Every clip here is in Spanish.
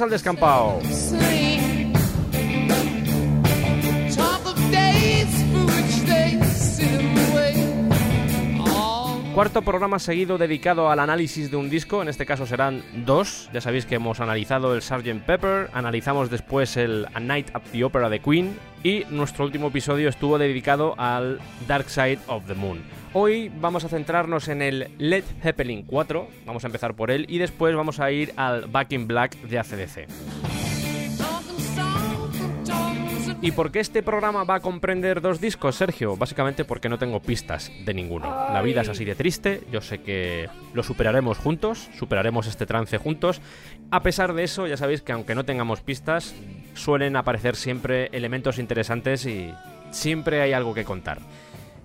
Al Descampado. Cuarto programa seguido dedicado al análisis de un disco, en este caso serán dos. Ya sabéis que hemos analizado el Sgt. Pepper, analizamos después el A Night at the Opera de Queen y nuestro último episodio estuvo dedicado al Dark Side of the Moon. Hoy vamos a centrarnos en el Led Zeppelin 4, vamos a empezar por él y después vamos a ir al Back in Black de ACDC. ¿Y por qué este programa va a comprender dos discos, Sergio? Básicamente porque no tengo pistas de ninguno. La vida es así de triste, yo sé que lo superaremos juntos, superaremos este trance juntos. A pesar de eso, ya sabéis que aunque no tengamos pistas, suelen aparecer siempre elementos interesantes y siempre hay algo que contar.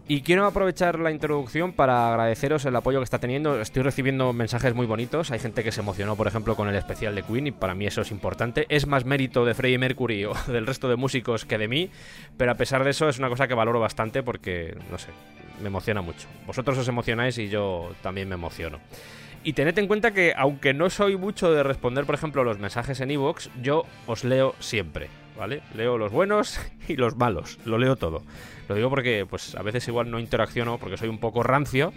Y quiero aprovechar la introducción para agradeceros el apoyo que está teniendo. Estoy recibiendo mensajes muy bonitos. Hay gente que se emocionó, por ejemplo, con el especial de Queen y para mí eso es importante. Es más mérito de Freddie Mercury o del resto de músicos que de mí, pero a pesar de eso es una cosa que valoro bastante porque, no sé, me emociona mucho. Vosotros os emocionáis y yo también me emociono. Y tened en cuenta que, aunque no soy mucho de responder, por ejemplo, los mensajes en iVoox, yo os leo siempre, ¿vale? Leo los buenos y los malos, lo leo todo. Lo digo porque, pues, a veces igual no interacciono porque soy un poco rancio,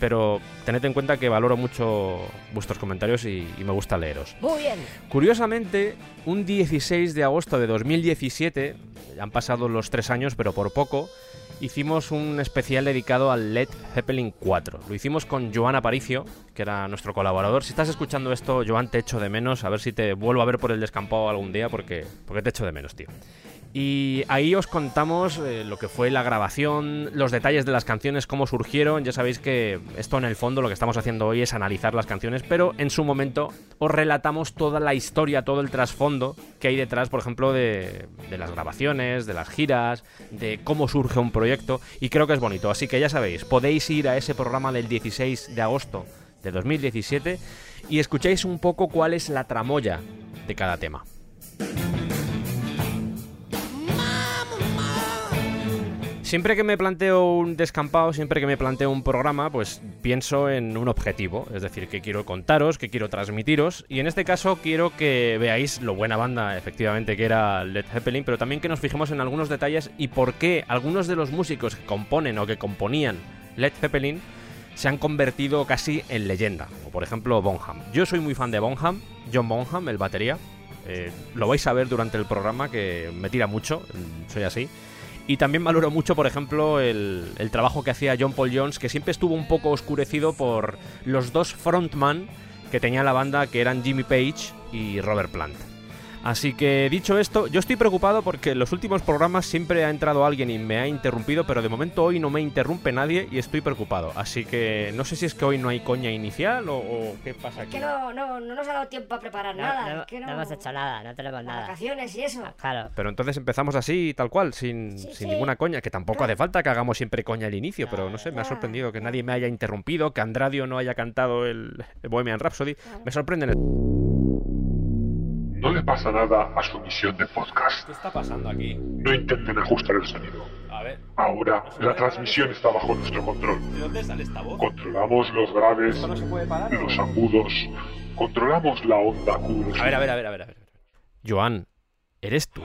pero tened en cuenta que valoro mucho vuestros comentarios y, y me gusta leeros. Muy bien. Curiosamente, un 16 de agosto de 2017, han pasado los tres años, pero por poco, hicimos un especial dedicado al Led Zeppelin 4. Lo hicimos con Joan Aparicio, que era nuestro colaborador. Si estás escuchando esto, Joan, te echo de menos. A ver si te vuelvo a ver por el descampado algún día, porque, porque te echo de menos, tío. Y ahí os contamos eh, lo que fue la grabación, los detalles de las canciones, cómo surgieron. Ya sabéis que esto en el fondo lo que estamos haciendo hoy es analizar las canciones, pero en su momento os relatamos toda la historia, todo el trasfondo que hay detrás, por ejemplo, de, de las grabaciones, de las giras, de cómo surge un proyecto. Y creo que es bonito. Así que ya sabéis, podéis ir a ese programa del 16 de agosto de 2017 y escucháis un poco cuál es la tramoya de cada tema. Siempre que me planteo un descampado, siempre que me planteo un programa, pues pienso en un objetivo, es decir, que quiero contaros, que quiero transmitiros, y en este caso quiero que veáis lo buena banda efectivamente que era Led Zeppelin, pero también que nos fijemos en algunos detalles y por qué algunos de los músicos que componen o que componían Led Zeppelin se han convertido casi en leyenda, como por ejemplo Bonham. Yo soy muy fan de Bonham, John Bonham, el batería, eh, lo vais a ver durante el programa que me tira mucho, soy así. Y también valoro mucho, por ejemplo, el, el trabajo que hacía John Paul Jones, que siempre estuvo un poco oscurecido por los dos frontman que tenía la banda, que eran Jimmy Page y Robert Plant. Así que dicho esto, yo estoy preocupado porque en los últimos programas siempre ha entrado alguien y me ha interrumpido, pero de momento hoy no me interrumpe nadie y estoy preocupado. Así que no sé si es que hoy no hay coña inicial o, o qué pasa aquí. Que no, no, no nos ha dado tiempo a preparar No, nada. no, que no no, hemos hecho nada, no tenemos nada. vacaciones y eso. Ah, Claro. Pero entonces empezamos así, tal cual, sin, Sí, sin sí. ninguna coña, que tampoco hace falta que hagamos siempre coña al inicio, pero no sé, me ha sorprendido que nadie me haya interrumpido, que Andradio no haya cantado el, el Bohemian Rhapsody. Me sorprende. No le pasa nada a su emisión de podcast. ¿Qué está pasando aquí? No intenten ajustar el sonido. A ver, Ahora, la transmisión está bajo nuestro control. ¿de dónde sale esta voz? Controlamos los graves, ¿Esto no se puede parar? o- los agudos, controlamos la onda Q. A ver, a ver, a ver. a ver. Joan, ¿eres tú?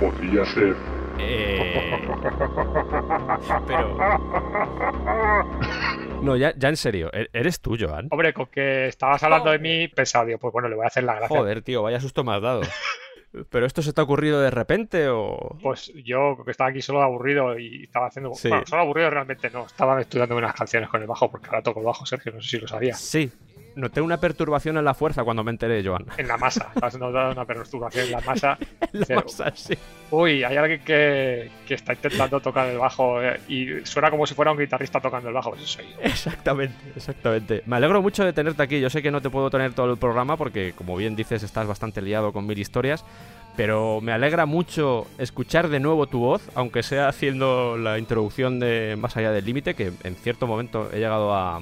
Podría ser. Eh... Pero... No, ya, ya en serio, ¿e- ¿eres tú, Joan? Hombre, con que estabas hablando de mí, pensaba, digo, pues bueno, le voy a hacer la gracia. Joder, tío, vaya susto me has dado. ¿Pero esto se te ha ocurrido de repente o...? Pues yo, que estaba aquí solo aburrido y estaba haciendo. Sí. Bueno, solo aburrido realmente no. Estaba estudiando unas canciones con el bajo, porque ahora toco el bajo, Sergio, no sé si lo sabías. Sí, Noté una perturbación en la fuerza cuando me enteré, Joan. En la masa. Has notado una perturbación en la masa. La Dice, masa, sí. Uy, hay alguien que, que está intentando tocar el bajo eh, y suena como si fuera un guitarrista tocando el bajo. Pues eso soy yo. Exactamente, exactamente. Me alegro mucho de tenerte aquí. Yo sé que no te puedo tener todo el programa porque, como bien dices, estás bastante liado con mil historias. Pero me alegra mucho escuchar de nuevo tu voz, aunque sea haciendo la introducción de Más allá del límite, que en cierto momento he llegado a...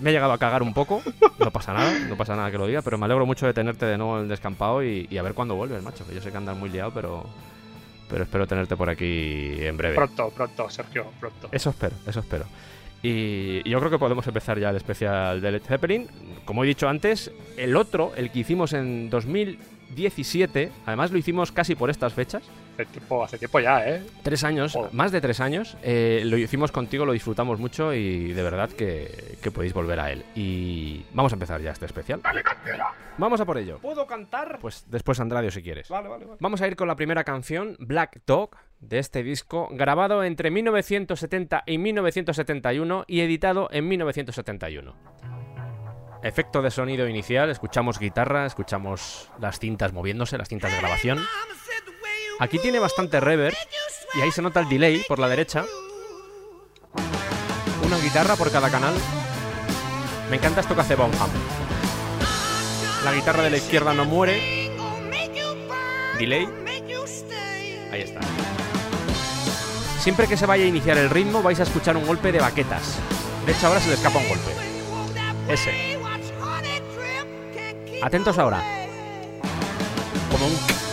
Me he llegado a cagar un poco, no pasa nada, no pasa nada que lo diga, pero me alegro mucho de tenerte de nuevo en el descampado y, y a ver cuándo vuelves, macho, que yo sé que andas muy liado, pero, pero espero tenerte por aquí en breve. Pronto, pronto, Sergio, pronto. Eso espero, eso espero. Y yo creo que podemos empezar ya el especial de Led Zeppelin. Como he dicho antes, el otro, el que hicimos en 2017, además lo hicimos casi por estas fechas, Hace tiempo, hace tiempo ya, ¿eh? tres años, Joder. más de tres años, eh, lo hicimos contigo, lo disfrutamos mucho y de verdad que, que podéis volver a él. Y vamos a empezar ya este especial. Dale candela. Vamos a por ello. ¿Puedo cantar? Pues después Andradio si quieres. Vale, vale, vale. Vamos a ir con la primera canción, Black Dog, de este disco, grabado entre 1970 y 1971 y editado en 1971. Efecto de sonido inicial, escuchamos guitarra, escuchamos las cintas moviéndose, las cintas de grabación. Aquí tiene bastante reverb y ahí se nota el delay por la derecha. Una guitarra por cada canal. Me encanta esto que hace Bonham. La guitarra de la izquierda no muere. Delay. Ahí está. Siempre que se vaya a iniciar el ritmo vais a escuchar un golpe de baquetas. De hecho ahora se le escapa un golpe. Ese. Atentos ahora. Como un...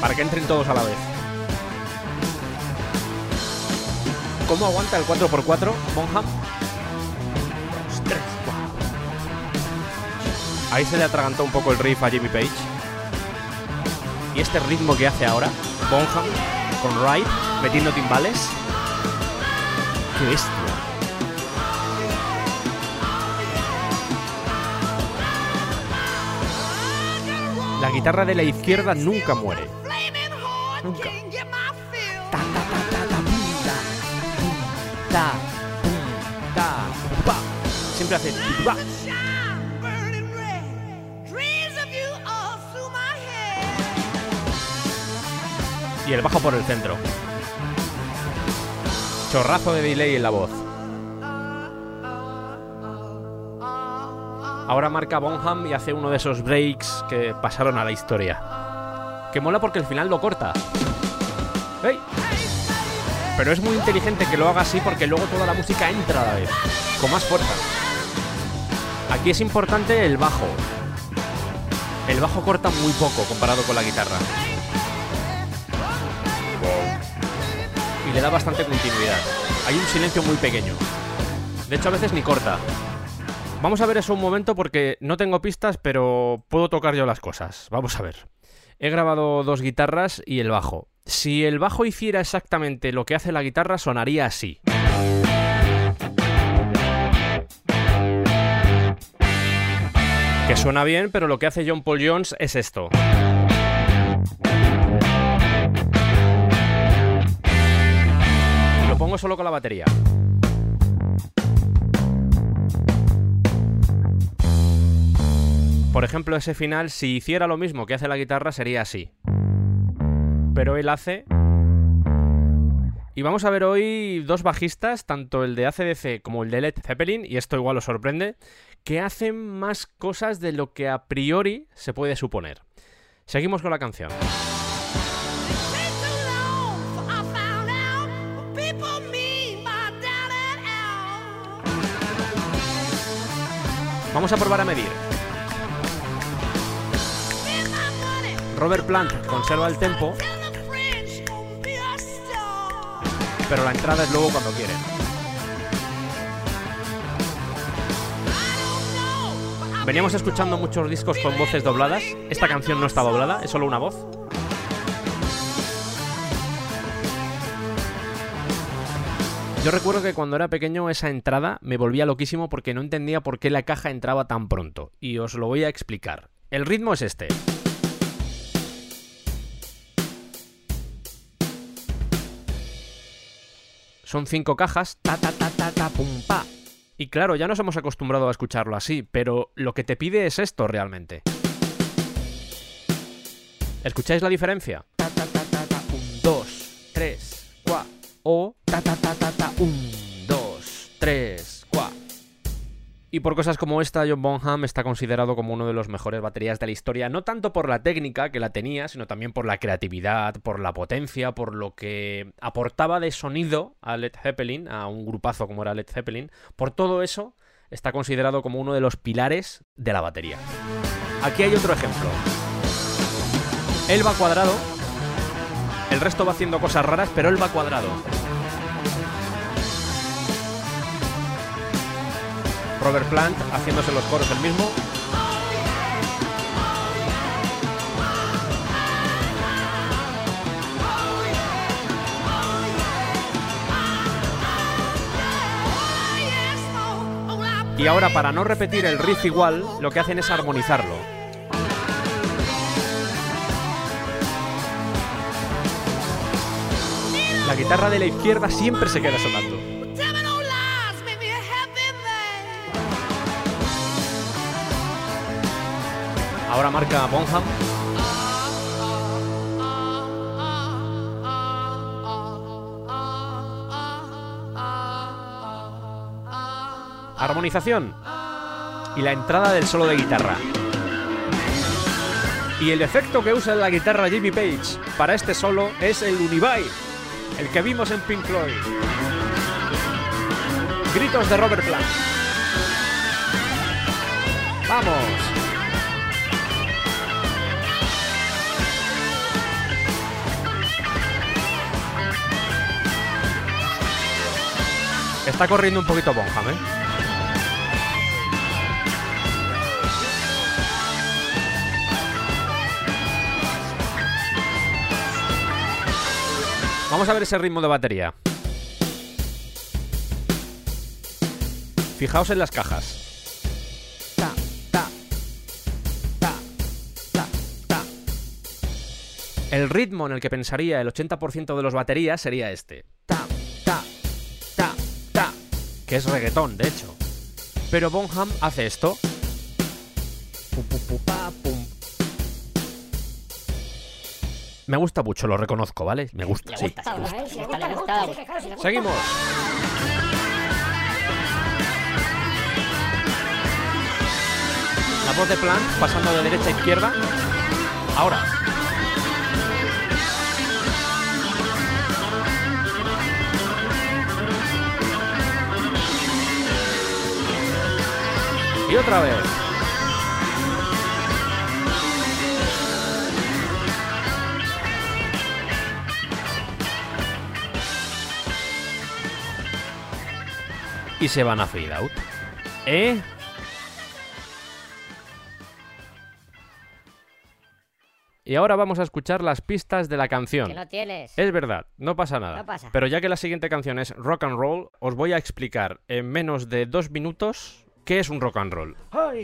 Para que entren todos a la vez. ¿Cómo aguanta el 4x4 Bonham? Ahí se le atragantó un poco el riff a Jimmy Page. Y este ritmo que hace ahora, Bonham, con Wright, metiendo timbales. ¡Qué bestia! La guitarra de la izquierda nunca muere. Nunca. Ta, ta, ta, ta, ta, pum, ta, pum, ta, pa. Siempre hace pa. Y el bajo por el centro. Chorrazo de delay en la voz. Ahora marca Bonham y hace uno de esos breaks que pasaron a la historia. Que mola porque el final lo corta. ¡Ey! Pero es muy inteligente que lo haga así porque luego toda la música entra a la vez, con más fuerza. Aquí es importante el bajo. El bajo corta muy poco comparado con la guitarra. Y le da bastante continuidad. Hay un silencio muy pequeño. De hecho, a veces ni corta. Vamos a ver eso un momento porque no tengo pistas, pero puedo tocar yo las cosas. Vamos a ver. He grabado dos guitarras y el bajo. Si el bajo hiciera exactamente lo que hace la guitarra, sonaría así. Que suena bien, pero lo que hace John Paul Jones es esto. Lo pongo solo con la batería. Por ejemplo, ese final, si hiciera lo mismo que hace la guitarra, sería así. Pero él hace... Y vamos a ver hoy dos bajistas, tanto el de ACDC como el de Led Zeppelin, y esto igual os sorprende, que hacen más cosas de lo que a priori se puede suponer. Seguimos con la canción. Vamos a probar a medir. Robert Plant conserva el tempo, pero la entrada es luego cuando quiere. Veníamos escuchando muchos discos con voces dobladas. Esta canción no está doblada, es solo una voz. Yo recuerdo que cuando era pequeño esa entrada me volvía loquísimo porque no entendía por qué la caja entraba tan pronto. Y os lo voy a explicar. El ritmo es este. Son cinco cajas, ta ta ta ta ta. Y claro, ya nos hemos acostumbrado a escucharlo así, pero lo que te pide es esto realmente. ¿Escucháis la diferencia? Ta, ta, ta, ta, ta, un, dos, tres, cua. O ta, ta, ta, ta, ta, un, dos, tres. Y por cosas como esta, John Bonham está considerado como uno de los mejores baterías de la historia, no tanto por la técnica que la tenía, sino también por la creatividad, por la potencia, por lo que aportaba de sonido a Led Zeppelin, a un grupazo como era Led Zeppelin. Por todo eso, está considerado como uno de los pilares de la batería. Aquí hay otro ejemplo. Él va cuadrado, el resto va haciendo cosas raras, pero él va cuadrado. Robert Plant haciéndose los coros el mismo. Y ahora para no repetir el riff igual, lo que hacen es armonizarlo. La guitarra de la izquierda siempre se queda sonando. Ahora marca Bonham. Armonización. Y la entrada del solo de guitarra. Y el efecto que usa la guitarra Jimmy Page para este solo es el Univibe, el que vimos en Pink Floyd. Gritos de Robert Plant. ¡Vamos! Está corriendo un poquito Bonham, ¿eh? Vamos a ver ese ritmo de batería. Fijaos en las cajas. El ritmo en el que pensaría el 80% de los baterías sería este. Que es reggaetón, de hecho. Pero Bonham hace esto. Me gusta mucho, lo reconozco, ¿vale? Me gusta, Le sí. Seguimos. La voz de Plant pasando de derecha a izquierda. Ahora. Y otra vez. Y se van a fade out. ¿Eh? Y ahora vamos a escuchar las pistas de la canción. Que no tienes. Es verdad, no pasa nada. No pasa. Pero ya que la siguiente canción es rock and roll, os voy a explicar en menos de dos minutos qué es un rock and roll.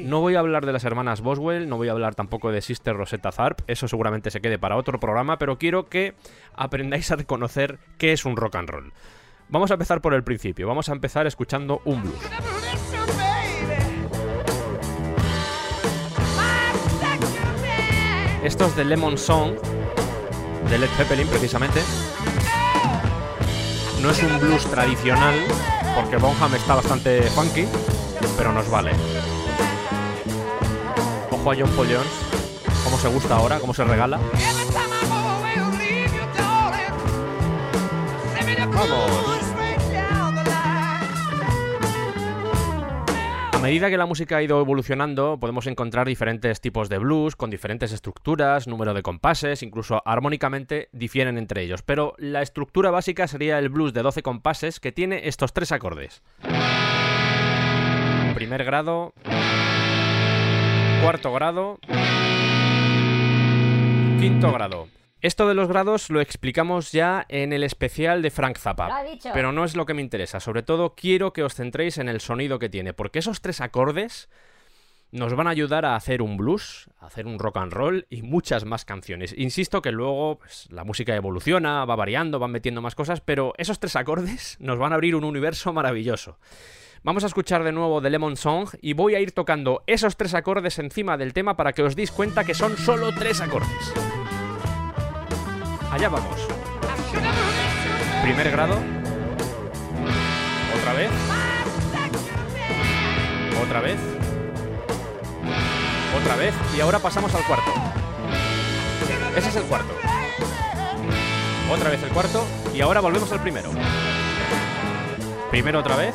No voy a hablar de las hermanas Boswell, no voy a hablar tampoco de Sister Rosetta Tharp, eso seguramente se quede para otro programa, pero quiero que aprendáis a reconocer qué es un rock and roll. Vamos a empezar por el principio, vamos a empezar escuchando un blues. Esto es de Lemon Song, de Led Zeppelin precisamente. No es un blues tradicional, porque Bonham está bastante funky, pero nos vale. Ojo a John Paul Jones, cómo se gusta ahora, cómo se regala. Vamos. A medida que la música ha ido evolucionando, podemos encontrar diferentes tipos de blues con diferentes estructuras, número de compases, incluso armónicamente difieren entre ellos. Pero la estructura básica sería el blues de 12 compases que tiene estos tres acordes. Primer grado, cuarto grado, quinto grado. Esto de los grados lo explicamos ya en el especial de Frank Zappa. Pero no es lo que me interesa. Sobre todo quiero que os centréis en el sonido que tiene. Porque esos tres acordes nos van a ayudar a hacer un blues, a hacer un rock and roll y muchas más canciones. Insisto que luego pues, la música evoluciona, va variando, van metiendo más cosas, pero esos tres acordes nos van a abrir un universo maravilloso. Vamos a escuchar de nuevo The Lemon Song y voy a ir tocando esos tres acordes encima del tema para que os deis cuenta que son solo tres acordes. Allá vamos. Primer grado. Otra vez. Otra vez. Otra vez. Y ahora pasamos al cuarto. Ese es el cuarto. Otra vez el cuarto. Y ahora volvemos al primero. Primero otra vez.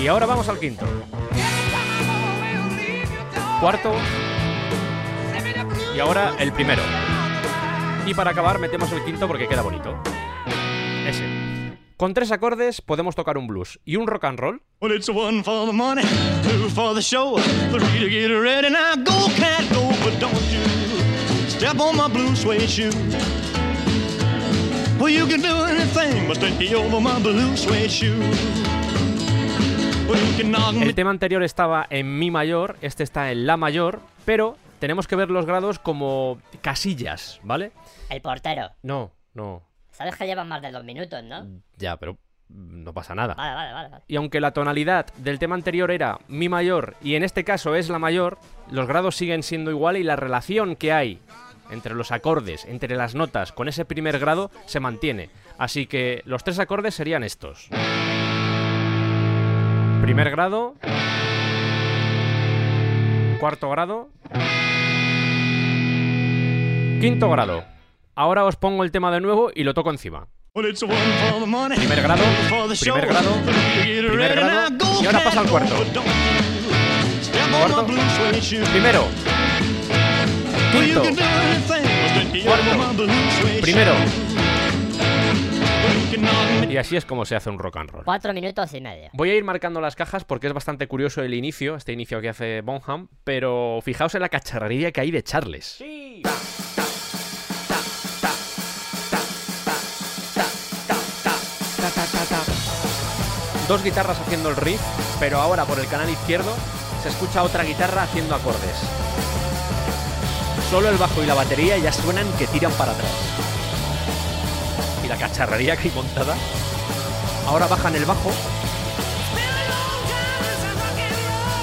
Y ahora vamos al quinto. Cuarto. Y ahora el primero. Y para acabar metemos el quinto porque queda bonito. Ese. Con tres acordes podemos tocar un blues y un rock and roll. Well, you can do anything but. El tema anterior estaba en mi mayor, este está en la mayor, pero tenemos que ver los grados como casillas, ¿vale? El portero. No, no, Sabes que llevan más de dos minutos, ¿no? ya, pero no pasa nada. Vale, vale, vale. Y aunque la tonalidad del tema anterior era mi mayor y en este caso es la mayor, los grados siguen siendo igual y la relación que hay entre los acordes, entre las notas con ese primer grado se mantiene. Así que los tres acordes serían estos. Primer grado. Cuarto grado. Quinto grado. Ahora os pongo el tema de nuevo y lo toco encima. Primer grado, primer grado, y ahora pasa al cuarto. Cuarto, primero, quinto, cuarto, primero, y así es como se hace un rock and roll. Cuatro minutos y medio. Voy a ir marcando las cajas porque es bastante curioso el inicio, este inicio que hace Bonham, pero fijaos en la cacharrería que hay de Charles. Dos guitarras haciendo el riff, pero ahora por el canal izquierdo se escucha otra guitarra haciendo acordes. Solo el bajo y la batería ya suenan que tiran para atrás. Cacharrería hay montada. Ahora bajan el bajo.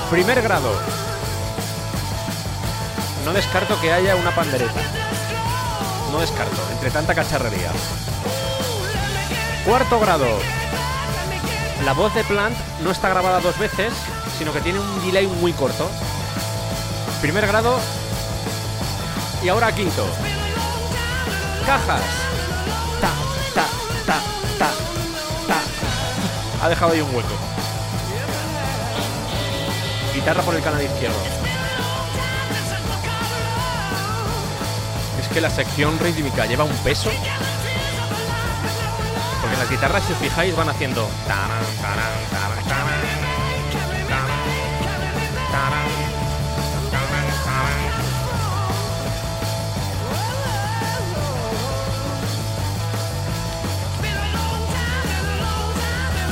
Primer grado. No descarto que haya una pandereta. No descarto, entre tanta cacharrería. Cuarto grado. La voz de Plant no está grabada dos veces, sino que tiene un delay muy corto. Primer grado. Y ahora quinto. Cajas. Ha dejado ahí un hueco. Guitarra por el canal izquierdo. Es que la sección rítmica lleva un peso. Porque las guitarras, si os fijáis, van haciendo.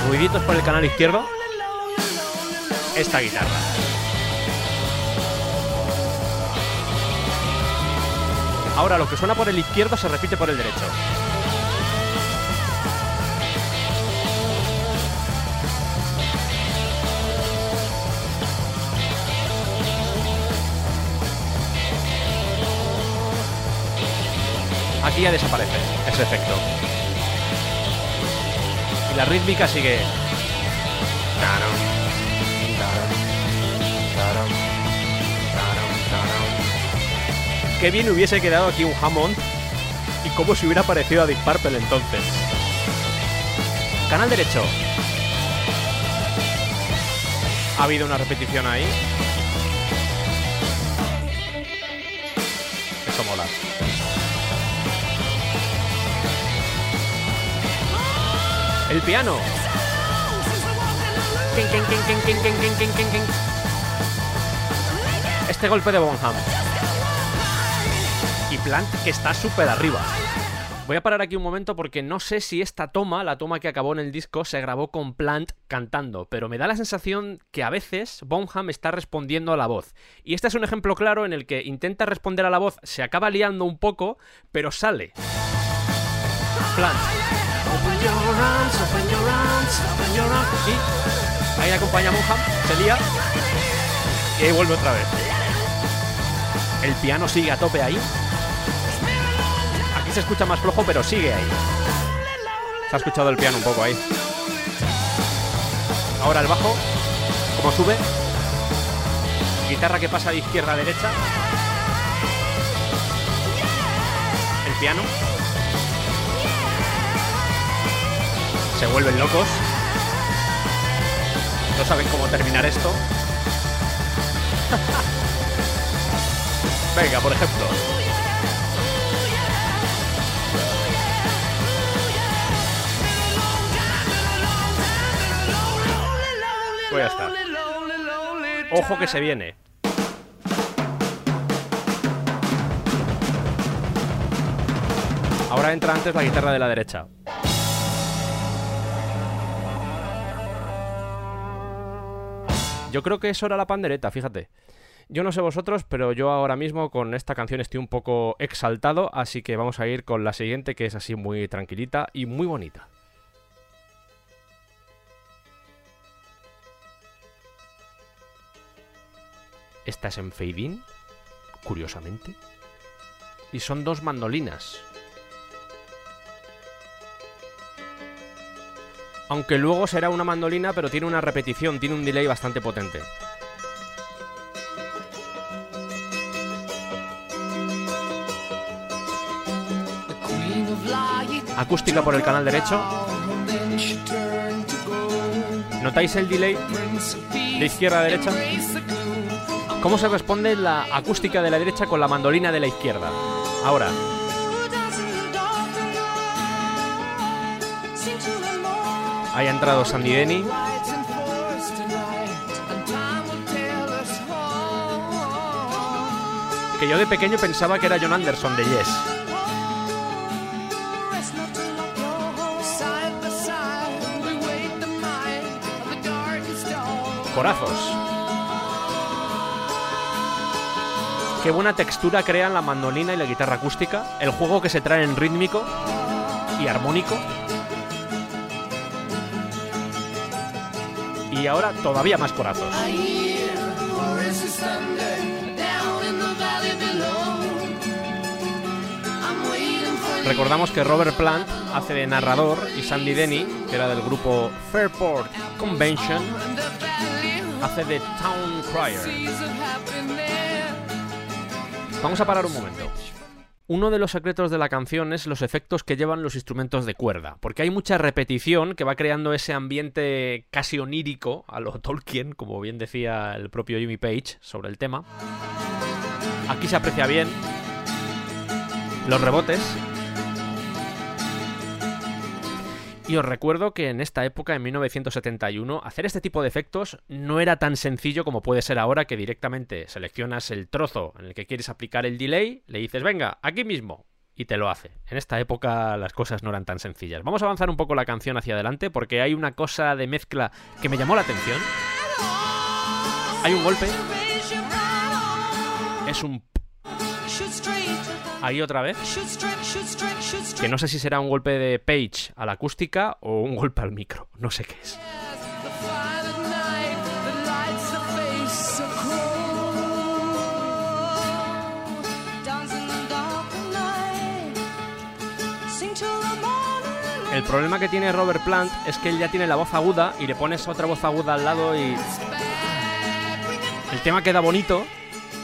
Ruiditos por el canal izquierdo. Esta guitarra. Ahora lo que suena por el izquierdo se repite por el derecho. Aquí ya desaparece ese efecto. Y la rítmica sigue. Qué bien hubiese quedado aquí un Hammond y cómo se hubiera parecido a Deep Purple entonces. Canal derecho. Ha habido una repetición ahí. Quin, quin. Este golpe de Bonham. Y Plant que está súper arriba. Voy a parar aquí un momento porque no sé si esta toma, la toma que acabó en el disco, se grabó con Plant cantando, pero me da la sensación que a veces Bonham está respondiendo a la voz. Y este es un ejemplo claro en el que intenta responder a la voz, se acaba liando un poco, pero sale. Plant. Open your. Y ahí acompaña Monham, se lía y vuelve otra vez. El piano sigue a tope ahí. Aquí se escucha más flojo, pero sigue ahí. Se ha escuchado el piano un poco ahí. Ahora el bajo, como sube. Guitarra que pasa de izquierda a derecha. El piano. Se vuelven locos. No saben cómo terminar esto. Venga, por ejemplo. Pues ya está. Ojo que se viene. Ahora entra antes la guitarra de la derecha. Yo creo que eso era la pandereta, fíjate. Yo no sé vosotros, pero yo ahora mismo con esta canción estoy un poco exaltado, así que vamos a ir con la siguiente que es así muy tranquilita y muy bonita. Esta es en fade curiosamente. Y son dos mandolinas. Aunque luego será una mandolina, pero tiene una repetición, tiene un delay bastante potente. Acústica por el canal derecho. ¿Notáis el delay de izquierda a derecha? ¿Cómo se responde la acústica de la derecha con la mandolina de la izquierda? Ahora. Ahí ha entrado Sandy Denny. Que yo de pequeño pensaba que era John Anderson de Yes. Corazos. Qué buena textura crean la mandolina y la guitarra acústica. El juego que se trae en rítmico y armónico. Y ahora todavía más corazos. Recordamos que Robert Plant hace de narrador y Sandy Denny, que era del grupo Fairport Convention, hace de Town Crier. Vamos a parar un momento. Uno de los secretos de la canción es los efectos que llevan los instrumentos de cuerda, porque hay mucha repetición que va creando ese ambiente casi onírico a lo Tolkien, como bien decía el propio Jimmy Page sobre el tema. Aquí se aprecia bien los rebotes. Y os recuerdo que en esta época, en 1971, hacer este tipo de efectos no era tan sencillo como puede ser ahora que directamente seleccionas el trozo en el que quieres aplicar el delay, le dices, venga, aquí mismo, y te lo hace. En esta época las cosas no eran tan sencillas. Vamos a avanzar un poco la canción hacia adelante porque hay una cosa de mezcla que me llamó la atención. Hay un golpe. Es un... Ahí otra vez. Que no sé si será un golpe de Page a la acústica o un golpe al micro. No sé qué es. El problema que tiene Robert Plant es que él ya tiene la voz aguda y le pones otra voz aguda al lado y... El tema queda bonito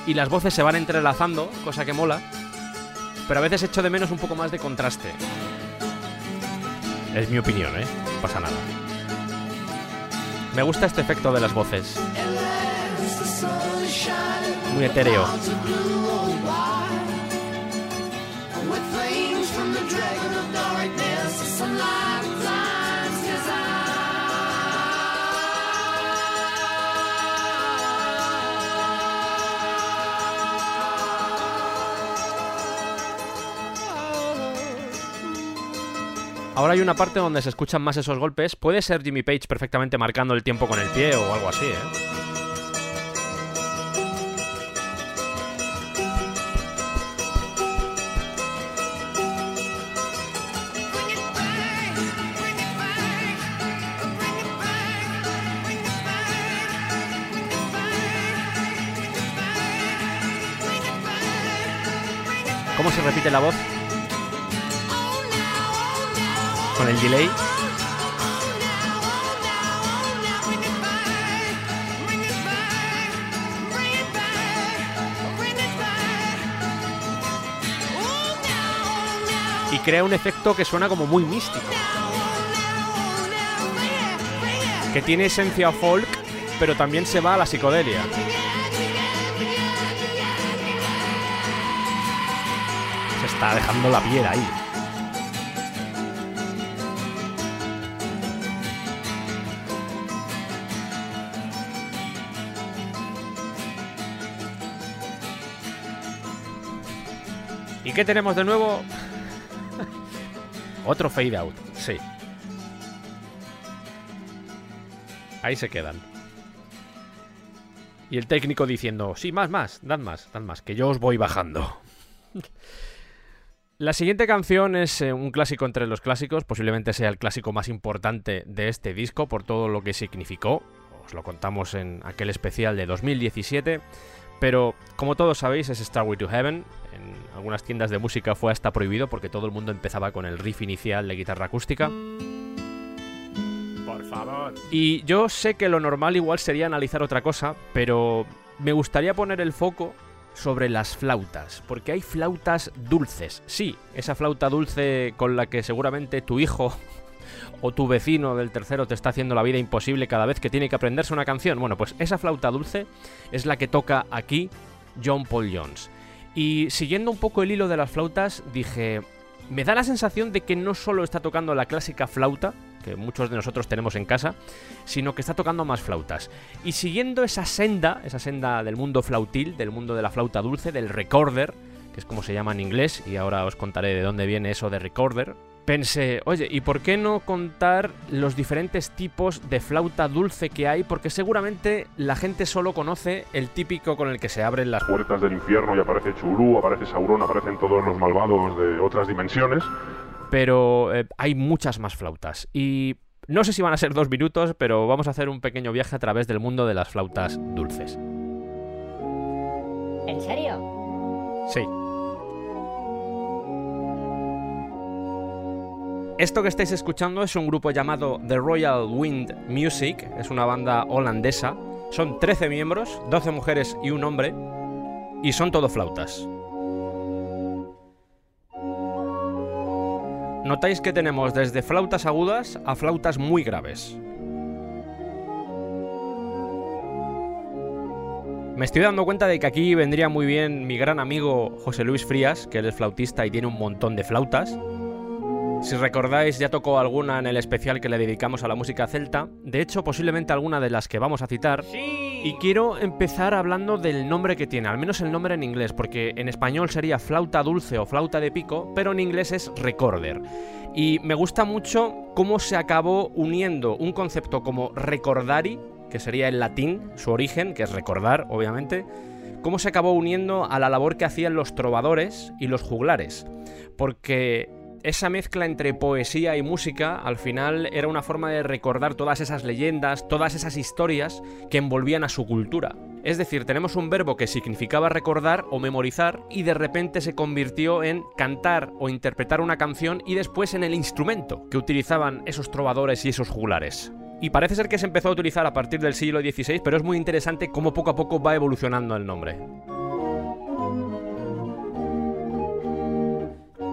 y las voces se van entrelazando, cosa que mola. Pero a veces echo de menos un poco más de contraste. Es mi opinión, ¿eh? No pasa nada. Me gusta este efecto de las voces. Muy etéreo. Ahora hay una parte donde se escuchan más esos golpes. Puede ser Jimmy Page perfectamente marcando el tiempo con el pie o algo así, ¿eh? ¿Cómo se repite la voz? Con el delay. Y crea un efecto que suena como muy místico. Que tiene esencia folk, pero también se va a la psicodelia. Se está dejando la piel ahí. Qué tenemos de nuevo? Otro fade out, sí. Ahí se quedan. Y el técnico diciendo, sí, más, más, dad más, dad más, que yo os voy bajando. La siguiente canción es eh, un clásico entre los clásicos, posiblemente sea el clásico más importante de este disco por todo lo que significó. Os lo contamos en aquel especial de 2017. Pero como todos sabéis es Starway to Heaven. En algunas tiendas de música fue hasta prohibido porque todo el mundo empezaba con el riff inicial de guitarra acústica. Por favor. Y yo sé que lo normal igual sería analizar otra cosa, pero me gustaría poner el foco sobre las flautas, porque hay flautas dulces. Sí, esa flauta dulce con la que seguramente tu hijo o tu vecino del tercero te está haciendo la vida imposible cada vez que tiene que aprenderse una canción. Bueno, pues esa flauta dulce es la que toca aquí John Paul Jones. Y siguiendo un poco el hilo de las flautas, dije, me da la sensación de que no solo está tocando la clásica flauta, que muchos de nosotros tenemos en casa, sino que está tocando más flautas. Y siguiendo esa senda, esa senda del mundo flautil, del mundo de la flauta dulce, del recorder, que es como se llama en inglés, y ahora os contaré de dónde viene eso de recorder, pensé, oye, ¿y por qué no contar los diferentes tipos de flauta dulce que hay? Porque seguramente la gente solo conoce el típico con el que se abren las Puertas del infierno y aparece Chulú, aparece Sauron, aparecen todos los malvados de otras dimensiones. pero eh, hay muchas más flautas. Y no sé si van a ser dos minutos, pero vamos a hacer un pequeño viaje a través del mundo de las flautas dulces. ¿En serio? Sí. Esto que estáis escuchando es un grupo llamado The Royal Wind Music, es una banda holandesa. Son 13 miembros, 12 mujeres y un hombre, y son todo flautas. Notáis que tenemos desde flautas agudas a flautas muy graves. Me estoy dando cuenta de que aquí vendría muy bien mi gran amigo José Luis Frías, que es flautista y tiene un montón de flautas. Si recordáis, ya tocó alguna en el especial que le dedicamos a la música celta. De hecho, posiblemente alguna de las que vamos a citar. Y quiero empezar hablando del nombre que tiene, al menos el nombre en inglés, porque en español sería flauta dulce o flauta de pico, pero en inglés es recorder. Y me gusta mucho cómo se acabó uniendo un concepto como recordari, que sería el latín, su origen, que es recordar, obviamente, cómo se acabó uniendo a la labor que hacían los trovadores y los juglares. Porque esa mezcla entre poesía y música al final era una forma de recordar todas esas leyendas, todas esas historias que envolvían a su cultura. Es decir, tenemos un verbo que significaba recordar o memorizar y de repente se convirtió en cantar o interpretar una canción y después en el instrumento que utilizaban esos trovadores y esos juglares. Y parece ser que se empezó a utilizar a partir del siglo XVI, pero es muy interesante cómo poco a poco va evolucionando el nombre.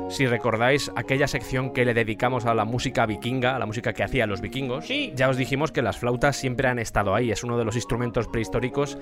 Si recordáis aquella sección que le dedicamos a la música vikinga, a la música que hacían los vikingos, ya os dijimos que las flautas siempre han estado ahí, es uno de los instrumentos prehistóricos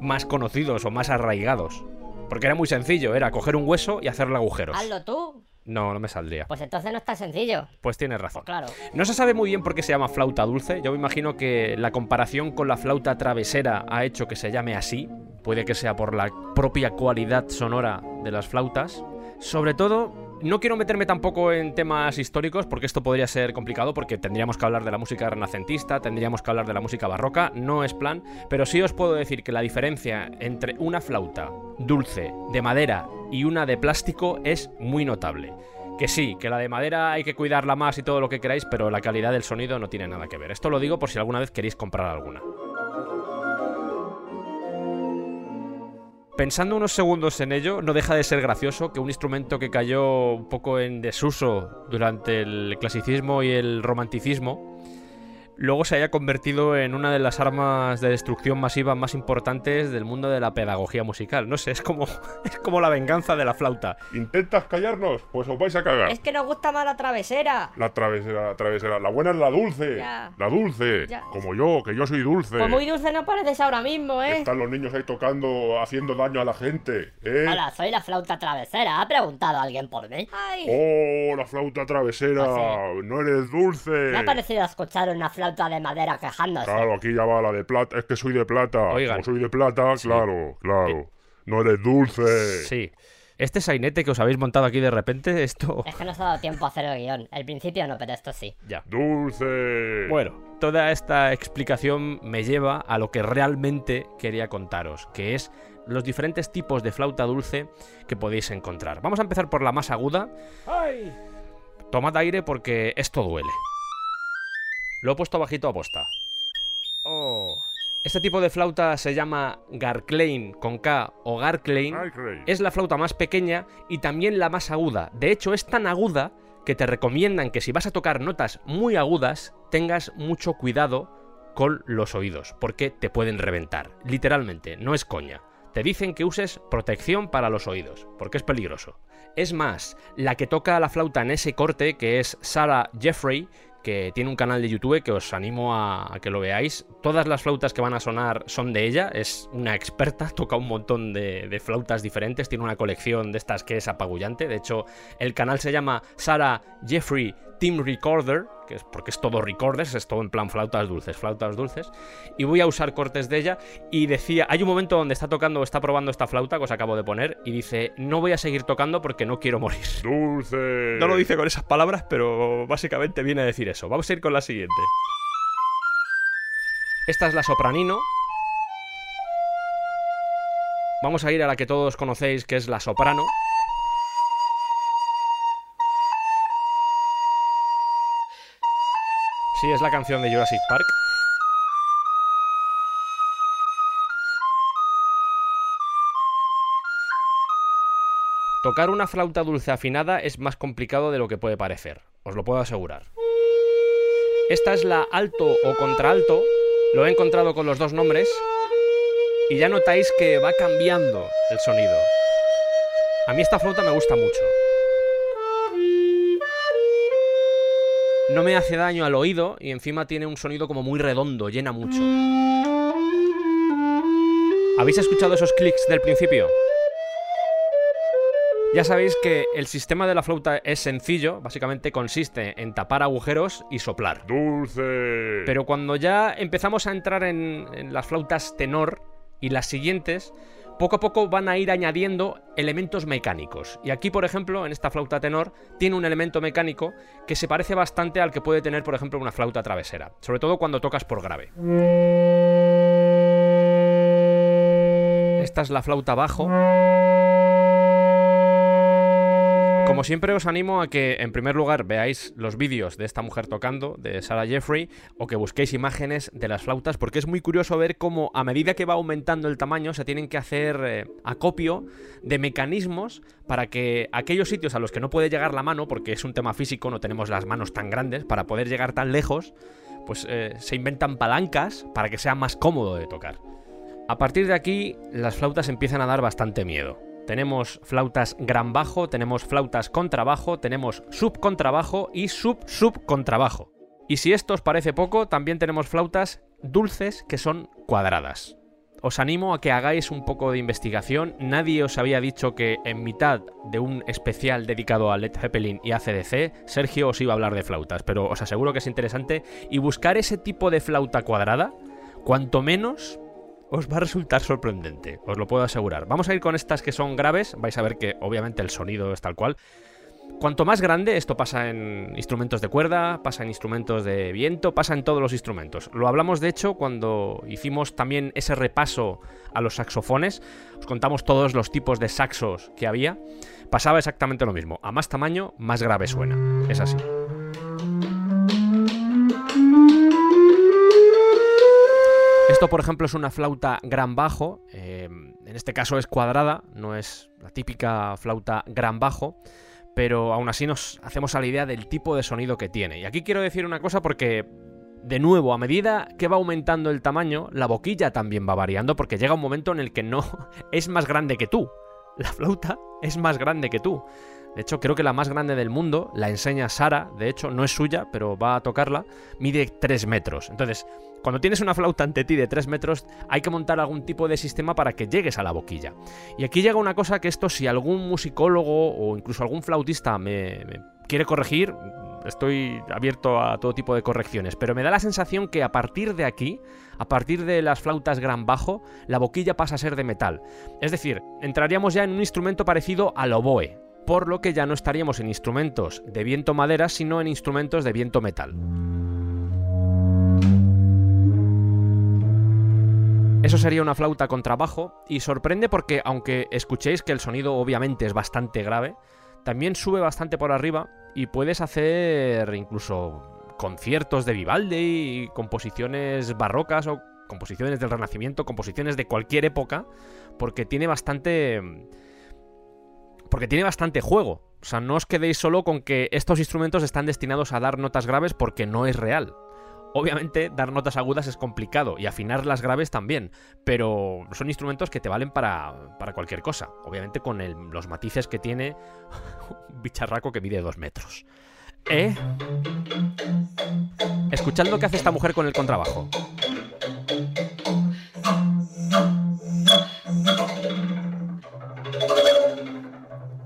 más conocidos o más arraigados. Porque era muy sencillo, era coger un hueso y hacerle agujeros. Hazlo tú. No, no me saldría. Pues entonces no está sencillo. Pues tienes razón. Claro. No se sabe muy bien por qué se llama flauta dulce. Yo me imagino que la comparación con la flauta travesera ha hecho que se llame así. Puede que sea por la propia cualidad sonora de las flautas. Sobre todo, no quiero meterme tampoco en temas históricos porque esto podría ser complicado porque tendríamos que hablar de la música renacentista, tendríamos que hablar de la música barroca, no es plan, pero sí os puedo decir que la diferencia entre una flauta dulce de madera y una de plástico es muy notable. Que sí, que la de madera hay que cuidarla más y todo lo que queráis, pero la calidad del sonido no tiene nada que ver. Esto lo digo por si alguna vez queréis comprar alguna. Pensando unos segundos en ello, no deja de ser gracioso que un instrumento que cayó un poco en desuso durante el clasicismo y el romanticismo, luego se haya convertido en una de las armas de destrucción masiva más importantes del mundo de la pedagogía musical. No sé, es como, es como la venganza de la flauta. ¿Intentas callarnos? Pues os vais a cagar. Es que nos gusta más la travesera. La travesera, la travesera. La buena es la dulce. Ya. La dulce. Ya. Como yo, que yo soy dulce. Pues muy dulce no pareces ahora mismo, ¿eh? Están los niños ahí tocando, haciendo daño a la gente. ¿eh? Hola, soy la flauta travesera. ¿Ha preguntado alguien por mí? Ay, Oh, la flauta travesera. Pues No eres dulce. Me ha parecido escuchar una flauta de madera quejándose. Claro, aquí ya va la de plata. Es que soy de plata. Oigan. Como soy de plata, claro, claro. No eres dulce. Sí. Este sainete que os habéis montado aquí de repente, esto... Es que no se ha dado tiempo a hacer el guion. El principio no, pero esto sí. Ya. Dulce. Bueno, toda esta explicación me lleva a lo que realmente quería contaros, que es los diferentes tipos de flauta dulce que podéis encontrar. Vamos a empezar por la más aguda. Tomad aire porque esto duele. Lo he puesto bajito a posta. Oh. Este tipo de flauta se llama Garclein con K o Garclein. Es la flauta más pequeña y también la más aguda. De hecho, es tan aguda que te recomiendan que si vas a tocar notas muy agudas, tengas mucho cuidado con los oídos, porque te pueden reventar. Literalmente, no es coña. Te dicen que uses protección para los oídos, porque es peligroso. Es más, la que toca la flauta en ese corte, que es Sarah Jeffrey, que tiene un canal de YouTube que os animo a, que lo veáis. Todas las flautas que van a sonar son de ella, es una experta, toca un montón de, flautas diferentes, tiene una colección de estas que es apabullante. De hecho, el canal se llama Sarah Jeffrey Team Recorder, que es porque es todo recorders, es todo en plan flautas dulces, flautas dulces. Y voy a usar cortes de ella. Y decía, hay un momento donde está tocando, está probando esta flauta que os acabo de poner, y dice, no voy a seguir tocando porque no quiero morir. Dulce. No lo dice con esas palabras, pero básicamente viene a decir eso. Vamos a ir con la siguiente. Esta es la sopranino. Vamos a ir a la que todos conocéis, que es la soprano. Sí, es la canción de Jurassic Park. Tocar una flauta dulce afinada es más complicado de lo que puede parecer, os lo puedo asegurar. Esta es la alto o contralto, lo he encontrado con los dos nombres, y ya notáis que va cambiando el sonido. A mí esta flauta me gusta mucho. No me hace daño al oído y encima tiene un sonido como muy redondo, llena mucho. ¿Habéis escuchado esos clics del principio? Ya sabéis que el sistema de la flauta es sencillo, básicamente consiste en tapar agujeros y soplar. Dulce. Pero cuando ya empezamos a entrar en, en las flautas tenor y las siguientes, poco a poco van a ir añadiendo elementos mecánicos. Y aquí, por ejemplo, en esta flauta tenor, tiene un elemento mecánico que se parece bastante al que puede tener, por ejemplo, una flauta travesera. Sobre todo cuando tocas por grave. Esta es la flauta bajo. Como siempre os animo a que en primer lugar veáis los vídeos de esta mujer tocando, de Sarah Jeffrey, o que busquéis imágenes de las flautas, porque es muy curioso ver cómo a medida que va aumentando el tamaño se tienen que hacer eh, acopio de mecanismos para que aquellos sitios a los que no puede llegar la mano, porque es un tema físico, no tenemos las manos tan grandes, para poder llegar tan lejos, pues eh, se inventan palancas para que sea más cómodo de tocar. A partir de aquí, las flautas empiezan a dar bastante miedo. Tenemos flautas gran bajo, tenemos flautas contrabajo, tenemos sub contrabajo y sub sub contrabajo. Y si esto os parece poco, también tenemos flautas dulces que son cuadradas. Os animo a que hagáis un poco de investigación. Nadie os había dicho que en mitad de un especial dedicado a Led Zeppelin y ACDC, Sergio os iba a hablar de flautas, pero os aseguro que es interesante. Y buscar ese tipo de flauta cuadrada, cuanto menos os va a resultar sorprendente, os lo puedo asegurar. Vamos a ir con estas que son graves, vais a ver que obviamente el sonido es tal cual. Cuanto más grande, esto pasa en instrumentos de cuerda, pasa en instrumentos de viento, pasa en todos los instrumentos. Lo hablamos de hecho cuando hicimos también ese repaso a los saxofones, os contamos todos los tipos de saxos que había. Pasaba exactamente lo mismo, a más tamaño, más grave suena. Es así. Esto por ejemplo, es una flauta gran bajo. eh, en este caso es cuadrada, no es la típica flauta gran bajo. Pero aún así nos hacemos a la idea del tipo de sonido que tiene. Y aquí quiero decir una cosa porque, de nuevo, a medida que va aumentando el tamaño, la boquilla también va variando porque llega un momento en el que no es más grande que tú. La flauta es más grande que tú. De hecho, creo que la más grande del mundo la enseña Sara. De hecho, no es suya, pero va a tocarla. Mide 3 metros. Entonces, cuando tienes una flauta ante ti de 3 metros, hay que montar algún tipo de sistema para que llegues a la boquilla. Y aquí llega una cosa que esto, si algún musicólogo o incluso algún flautista me, me quiere corregir, estoy abierto a todo tipo de correcciones. Pero me da la sensación que a partir de aquí, a partir de las flautas gran bajo, la boquilla pasa a ser de metal. Es decir, entraríamos ya en un instrumento parecido al oboe por lo que ya no estaríamos en instrumentos de viento madera, sino en instrumentos de viento metal. Eso sería una flauta con trabajo y sorprende porque aunque escuchéis que el sonido obviamente es bastante grave, también sube bastante por arriba y puedes hacer incluso conciertos de Vivaldi y composiciones barrocas o composiciones del Renacimiento, composiciones de cualquier época, porque tiene bastante porque tiene bastante juego. O sea, no os quedéis solo con que estos instrumentos están destinados a dar notas graves porque no es real. Obviamente, dar notas agudas es complicado y afinar las graves también, pero son instrumentos que te valen para, para cualquier cosa. Obviamente, con el- los matices que tiene un bicharraco que mide dos metros. ¿Eh? Escuchad lo que hace esta mujer con el contrabajo.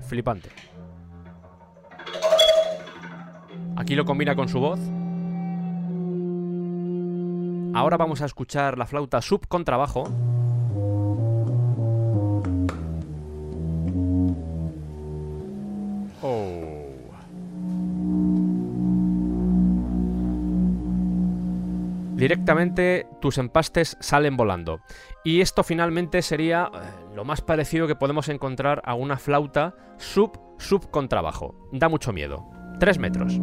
Flipante. Aquí lo combina con su voz. Ahora vamos a escuchar la flauta sub contrabajo. Oh. Directamente tus empastes salen volando. Y esto finalmente sería eh, lo más parecido que podemos encontrar a una flauta sub sub contrabajo. Da mucho miedo. 3 metros.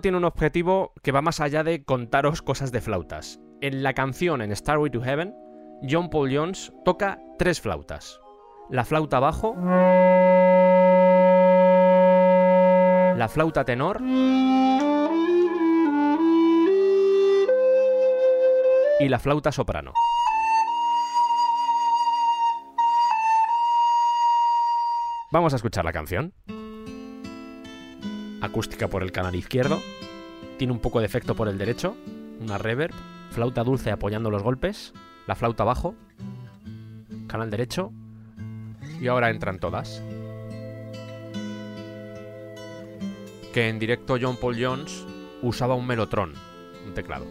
Tiene un objetivo que va más allá de contaros cosas de flautas. En la canción en Starway to Heaven, John Paul Jones toca tres flautas. La flauta bajo, la flauta tenor y la flauta soprano. Vamos a escuchar la canción acústica por el canal izquierdo, tiene un poco de efecto por el derecho, una reverb, flauta dulce apoyando los golpes, la flauta bajo, canal derecho, y ahora entran todas. Que en directo John Paul Jones usaba un melotron, un teclado.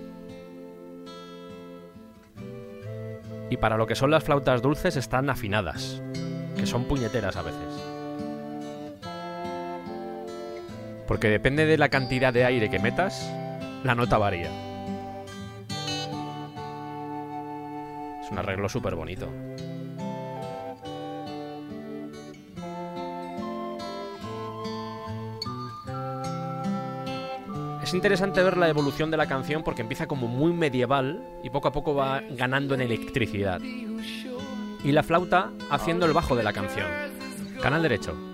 Y para lo que son las flautas dulces están afinadas, que son puñeteras a veces. Porque depende de la cantidad de aire que metas, la nota varía. Es un arreglo súper bonito. Es interesante ver la evolución de la canción porque empieza como muy medieval y poco a poco va ganando en electricidad. Y la flauta haciendo el bajo de la canción. Canal derecho.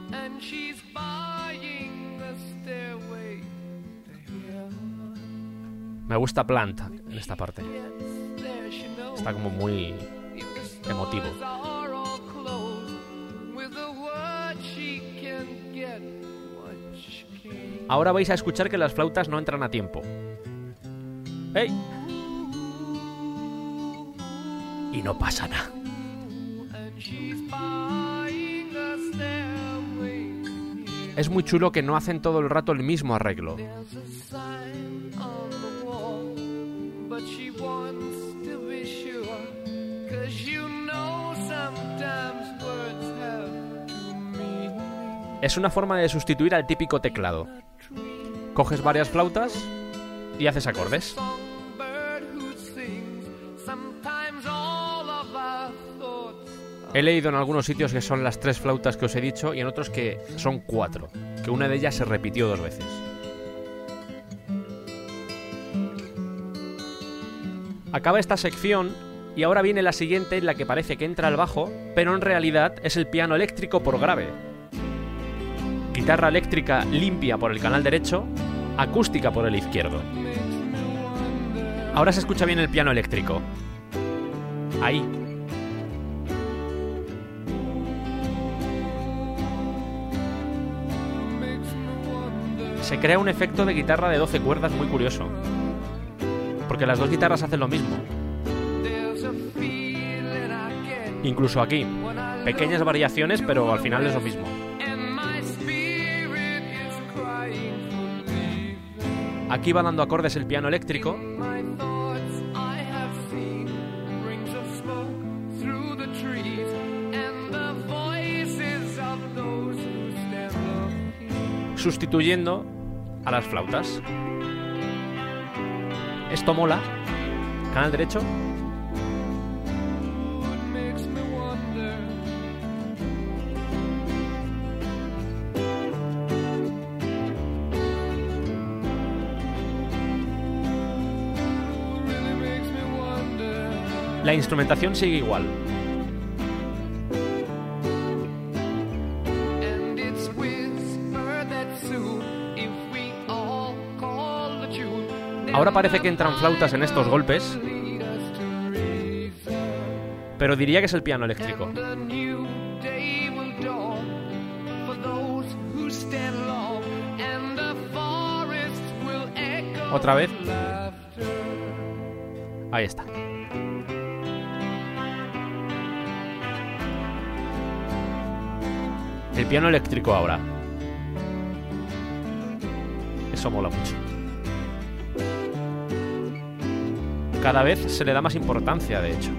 Me gusta Plant en esta parte. Está como muy emotivo. Ahora vais a escuchar que las flautas no entran a tiempo. ¡Ey! Y no pasa nada. Es muy chulo que no hacen todo el rato el mismo arreglo. But she wants to be sure. Cause you know sometimes words have two meanings. Es una forma de sustituir al típico teclado. Coges varias flautas y haces acordes. He leído en algunos sitios que son las tres flautas que os he dicho y en otros que son cuatro, que una de ellas se repitió dos veces. Acaba esta sección y ahora viene la siguiente en la que parece que entra el bajo, pero en realidad es el piano eléctrico por grave. Guitarra eléctrica limpia por el canal derecho, acústica por el izquierdo. Ahora se escucha bien el piano eléctrico. Ahí, se crea un efecto de guitarra de 12 cuerdas muy curioso. Porque las dos guitarras hacen lo mismo. Incluso aquí. Pequeñas variaciones, pero al final es lo mismo. Aquí va dando acordes el piano eléctrico. Sustituyendo a las flautas. Esto mola. Canal derecho. La instrumentación sigue igual. Ahora parece que entran flautas en estos golpes, pero diría que es el piano eléctrico. Otra vez. Ahí está. El piano eléctrico ahora. Eso mola mucho. Cada vez se le da más importancia, de hecho.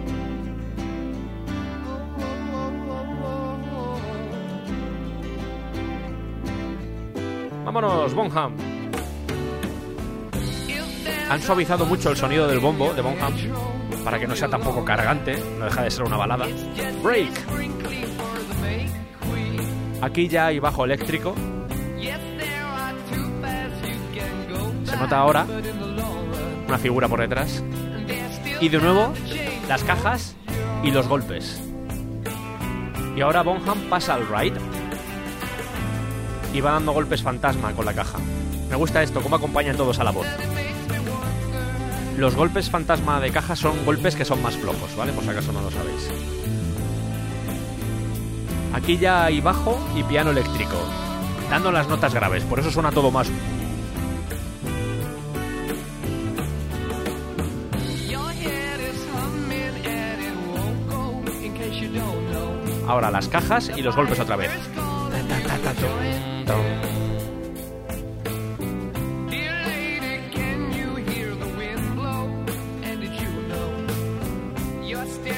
Vámonos, Bonham. Han suavizado mucho el sonido del bombo de Bonham para que no sea tampoco cargante, no deja de ser una balada. Break. Aquí ya hay bajo eléctrico. Se nota ahora una figura por detrás. Y de nuevo las cajas y los golpes. Y ahora Bonham pasa al right y va dando golpes fantasma con la caja. Me gusta esto, cómo acompañan todos a la voz. Los golpes fantasma de caja son golpes que son más flojos, ¿vale? Por si acaso no lo sabéis. Aquí ya hay bajo y piano eléctrico, dando las notas graves, por eso suena todo más. Ahora las cajas y los golpes otra vez.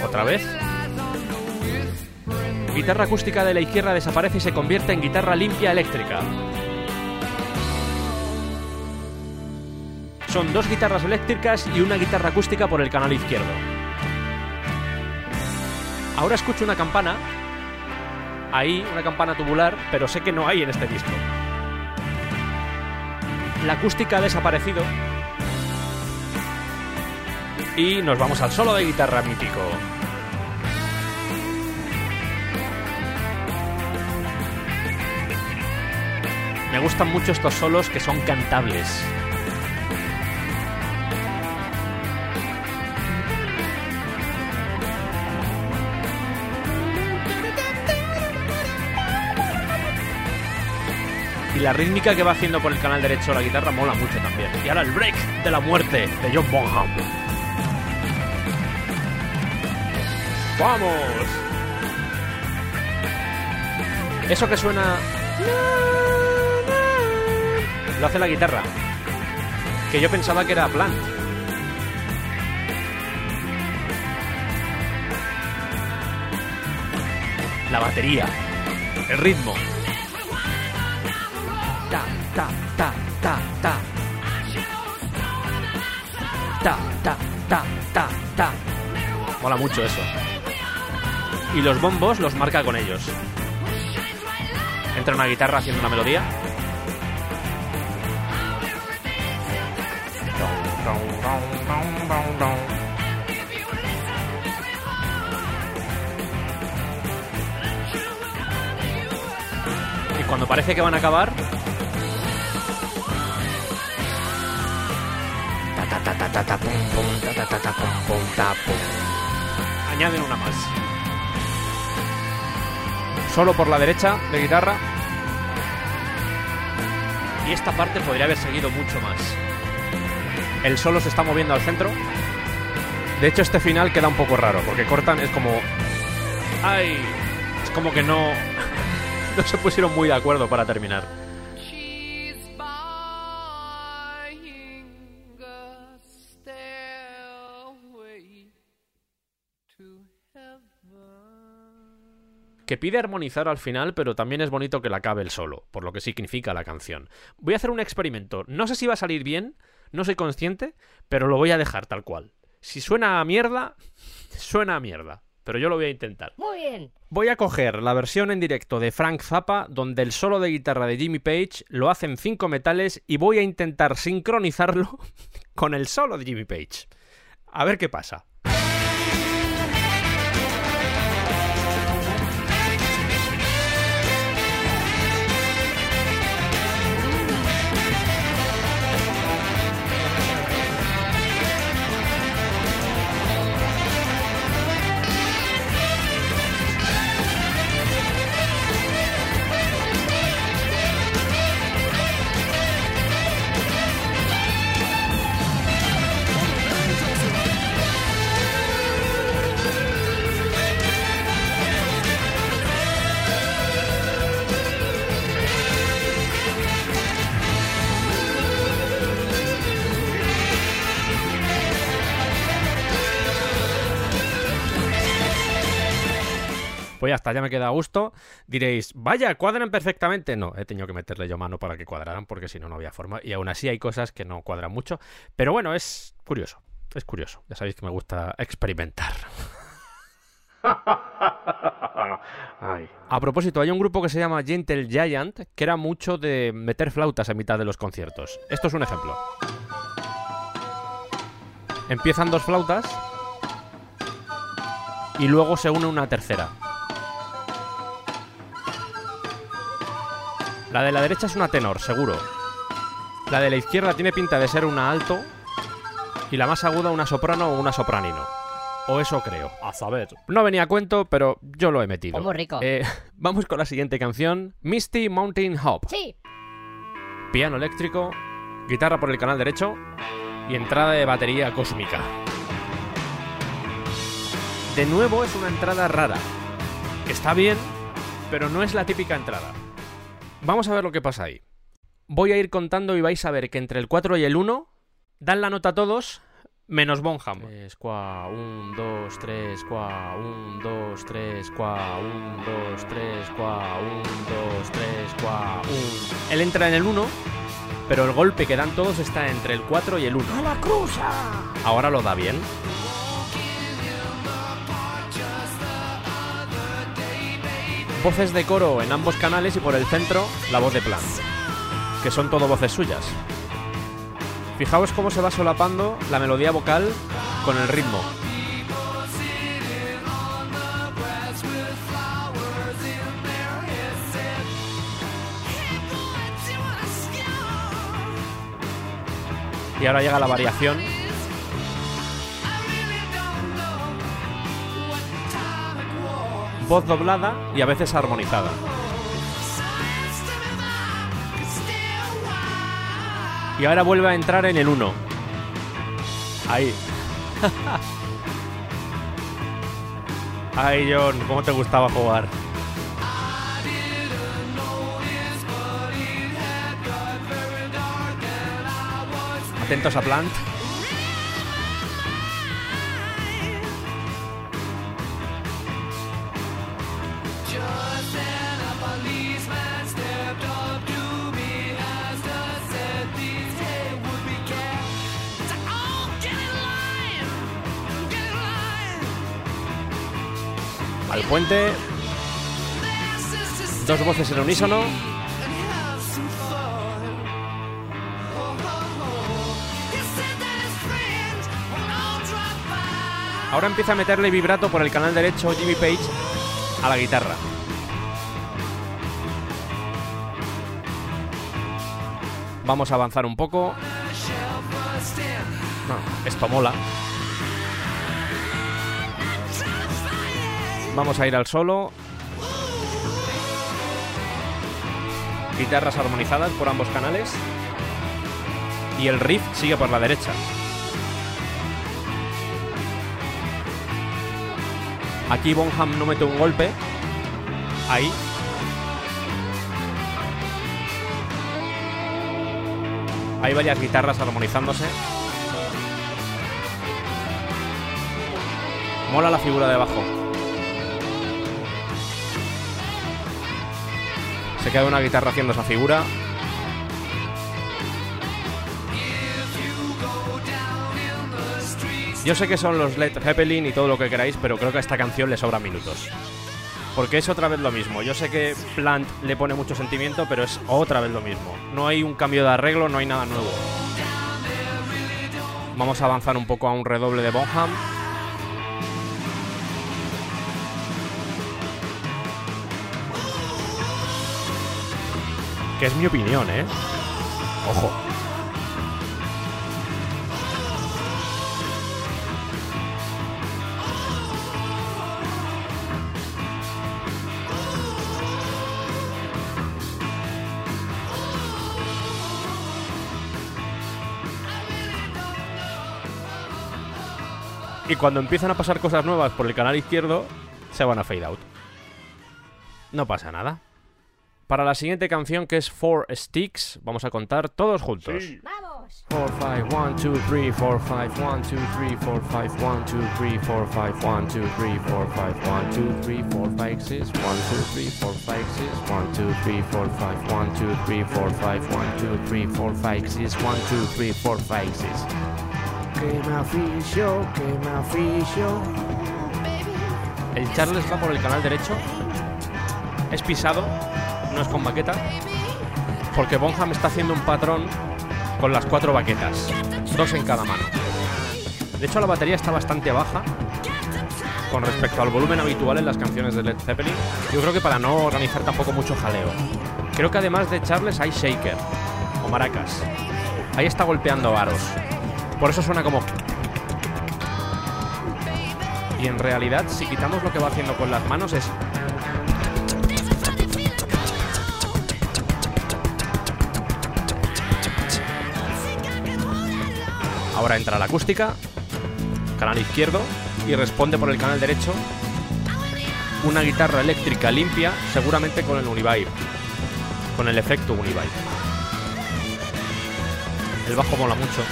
Otra vez. Guitarra acústica de la izquierda desaparece y se convierte en guitarra limpia eléctrica. Son dos guitarras eléctricas y una guitarra acústica por el canal izquierdo. Ahora escucho una campana. Ahí, una campana tubular, pero sé que no hay en este disco. La acústica ha desaparecido. Y nos vamos al solo de guitarra mítico. Me gustan mucho estos solos que son cantables. Y la rítmica que va haciendo por el canal derecho la guitarra mola mucho también. Y ahora el break de la muerte de John Bonham. ¡Vamos! Eso que suena lo hace la guitarra. Que yo pensaba que era Plant. La batería. El ritmo. Ta, ta, ta, ta. Ta, ta, ta, ta, ta. Mola mucho eso. Y los bombos los marca con ellos. Entra una guitarra haciendo una melodía. Y cuando parece que van a acabar. Añaden una más. Solo por la derecha de guitarra. Y esta parte podría haber seguido mucho más. El solo se está moviendo al centro. De hecho, este final queda un poco raro, porque cortan, es como. ¡Ay! Es como que no. No se pusieron muy de acuerdo para terminar. Que pide armonizar al final, pero también es bonito que la acabe el solo, por lo que significa la canción. Voy a hacer un experimento. No sé si va a salir bien, no soy consciente, pero lo voy a dejar tal cual. Si suena a mierda, suena a mierda. Pero yo lo voy a intentar. Muy bien. Voy a coger la versión en directo de Frank Zappa, donde el solo de guitarra de Jimmy Page lo hacen cinco metales, y voy a intentar sincronizarlo con el solo de Jimmy Page. A ver qué pasa. Ya me queda a gusto. Diréis, vaya, cuadran perfectamente. No, he tenido que meterle yo mano para que cuadraran, porque si no, no había forma. Y aún así hay cosas que no cuadran mucho. Pero bueno, es curioso. Es curioso. Ya sabéis que me gusta experimentar. Ay. A propósito, hay un grupo que se llama Gentle Giant que era mucho de meter flautas a mitad de los conciertos. Esto es un ejemplo. Empiezan dos flautas y luego se une una tercera. La de la derecha es una tenor, seguro. La de la izquierda tiene pinta de ser una alto y la más aguda una soprano o una sopranino. O eso creo. A saber. No venía a cuento, pero yo lo he metido. Muy rico. Eh, vamos con la siguiente canción. Misty Mountain Hop. Sí. Piano eléctrico, guitarra por el canal derecho y entrada de batería cósmica. De nuevo es una entrada rara. Está bien, pero no es la típica entrada. Vamos a ver lo que pasa ahí. Voy a ir contando y vais a ver que entre el 4 y el 1 dan la nota todos menos Bonham. 3, 4, 1, 2, 3, 4, 1, 2, 3, 4, 1, 2, 3, 4, 1, 2, 3, 4, 1. Él entra en el 1, pero el golpe que dan todos está entre el 4 y el 1. ¡A la cruza! Ahora lo da bien. Voces de coro en ambos canales y por el centro la voz de Plant, que son todo voces suyas. Fijaos cómo se va solapando la melodía vocal con el ritmo. Y ahora llega la variación voz doblada y a veces armonizada. Y ahora vuelve a entrar en el 1. Ahí. Ay, John, ¿cómo te gustaba jugar? Atentos a Plant. Puente. Dos voces en unísono. Ahora empieza a meterle vibrato por el canal derecho Jimmy Page a la guitarra. Vamos a avanzar un poco. Esto mola. Vamos a ir al solo. Guitarras armonizadas por ambos canales. Y el riff sigue por la derecha. Aquí Bonham no mete un golpe. Ahí. Hay varias guitarras armonizándose. Mola la figura de abajo. Se queda una guitarra haciendo esa figura. Yo sé que son los Led Zeppelin y todo lo que queráis, pero creo que a esta canción le sobran minutos. Porque es otra vez lo mismo. Yo sé que Plant le pone mucho sentimiento, pero es otra vez lo mismo. No hay un cambio de arreglo, no hay nada nuevo. Vamos a avanzar un poco a un redoble de Bonham. Que es mi opinión, ¿eh? Ojo. Y cuando empiezan a pasar cosas nuevas por el canal izquierdo, se van a fade out. No pasa nada. Para la siguiente canción, que es Four Sticks, vamos a contar todos juntos. ¡Vamos! 4, 5, 1, 2, 3, 4, 5, 1, 2, 3, 4, 5, 1, 2, 3, 4, 5, 1, 2, 3, 4, 5, 1, 2, 3, 4, 5, 6, 1, 2, 3, 4, 5, 6, 1, 2, 3, 4, 5, 1, 2, 3, 4, 5, 1, 2, 3, 4, 5, 6, 1, 2, 3, 4, 5, 6. Que me aficio, que me aficio. El Charles va por el canal derecho. Es pisado, es con baqueta. Porque Bonham está haciendo un patrón con las cuatro baquetas. Dos en cada mano. De hecho, la batería está bastante baja con respecto al volumen habitual en las canciones de Led Zeppelin. Yo creo que para no organizar tampoco mucho jaleo. Creo que además de Charles hay shaker o maracas. Ahí está golpeando varos. Por eso suena como... Y en realidad, si quitamos lo que va haciendo con las manos, es... Ahora entra la acústica, canal izquierdo, y responde por el canal derecho una guitarra eléctrica limpia, seguramente con el Univibe, con el efecto Univibe. El bajo mola mucho.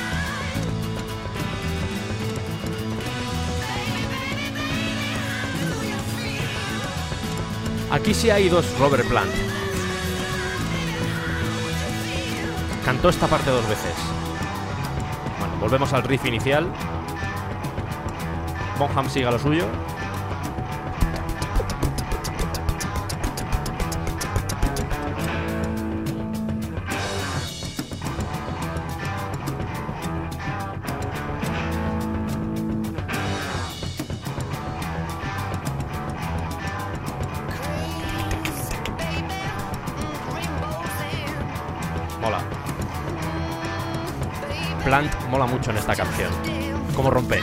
Aquí sí hay dos Robert Plant. Cantó esta parte dos veces. Volvemos al riff inicial. Bonham sigue a lo suyo. Esta canción. Cómo rompe.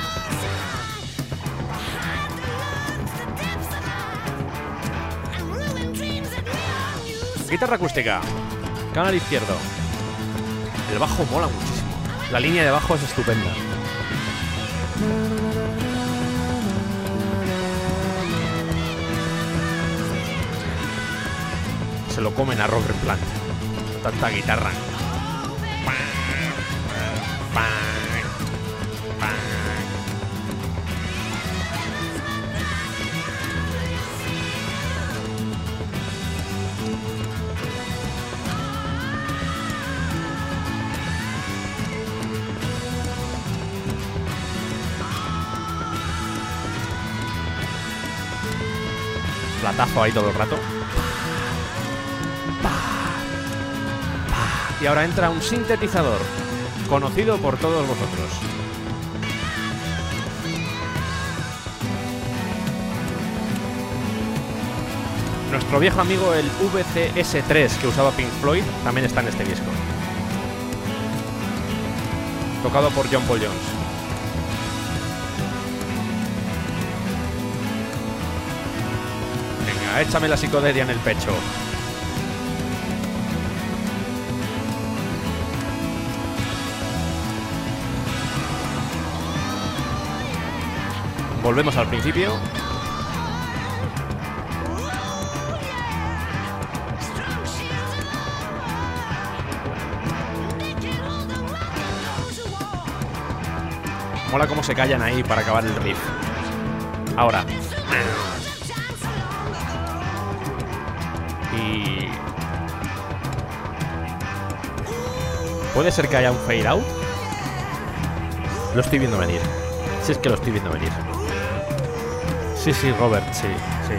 Guitarra acústica. Canal izquierdo. El bajo mola muchísimo. La línea de bajo es estupenda. Se lo comen a Robert Plant. Tanta guitarra. Ahí todo el rato. Y ahora entra un sintetizador, conocido por todos vosotros. Nuestro viejo amigo el VCS3 que usaba Pink Floyd también está en este disco. Tocado por John Paul Jones. Échame la psicodelia en el pecho. Volvemos al principio. Mola cómo se callan ahí para acabar el riff. Ahora. Y... ¿Puede ser que haya un fade out? Lo estoy viendo venir. Si es que lo estoy viendo venir. Sí, sí, Robert, sí, sí.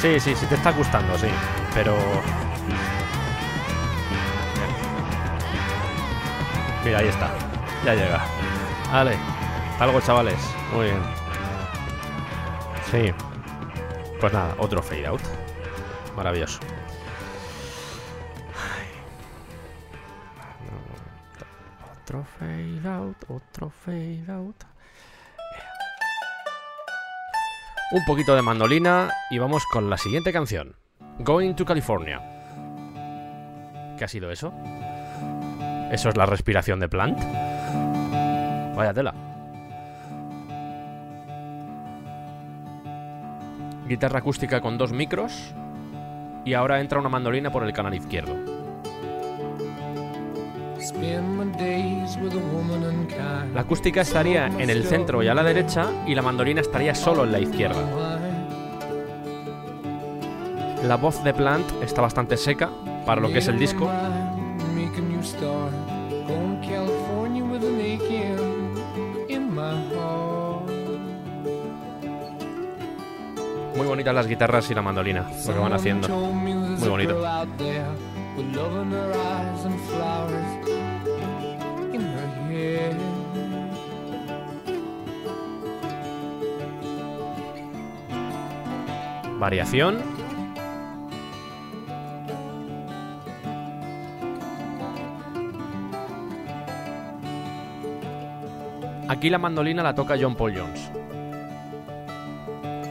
Sí, sí, sí, te está gustando, sí. Pero... Mira, ahí está. Ya llega. Vale. Algo, chavales. Muy bien. Sí. Pues nada, otro fade out. Maravilloso. Otro fade out, otro fade out. Un poquito de mandolina y vamos con la siguiente canción. Going to California. ¿Qué ha sido eso? ¿Eso es la respiración de Plant? Vaya tela. Guitarra acústica con dos micros. Y ahora entra una mandolina por el canal izquierdo. La acústica estaría en el centro y a la derecha y la mandolina estaría solo en la izquierda. La voz de Plant está bastante seca para lo que es el disco. Muy bonitas las guitarras y la mandolina, lo que van haciendo. Muy bonito. Variación. Aquí la mandolina la toca John Paul Jones.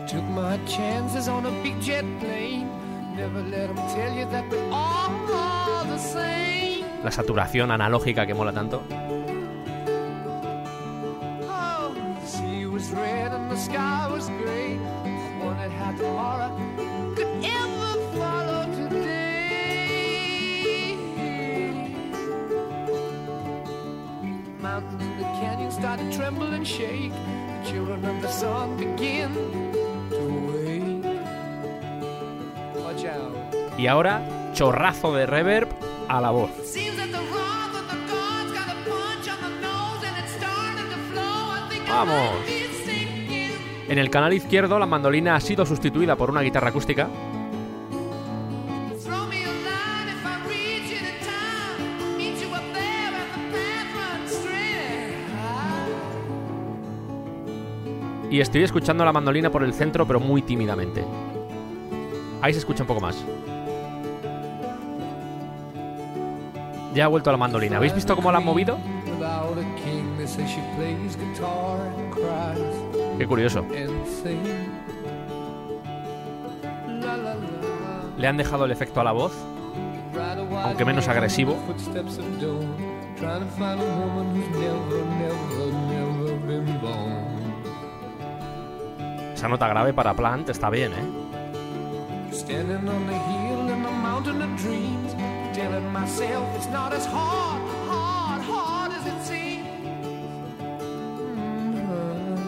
Took my chances on a big jet plane. Never let 'em tell you that we're all the same. La saturación analógica que mola tanto. Oh, the sea was red and the sky was gray. Wondered how tomorrow could ever follow today. Mountains and the canyons start to tremble and shake. The children of the sun begin Y ahora, chorrazo de reverb a la voz. Vamos. En el canal izquierdo la mandolina ha sido sustituida por una guitarra acústica y estoy escuchando la mandolina por el centro pero muy tímidamente. Ahí se escucha un poco más. Ya ha vuelto la mandolina. ¿Habéis visto cómo la han movido? A Qué curioso. Le han dejado el efecto a la voz. A Aunque menos agresivo. a. Esa nota grave para Plant está bien, ¿eh? Telling myself it's not as hard, hard, hard as it seems. Mm-hmm.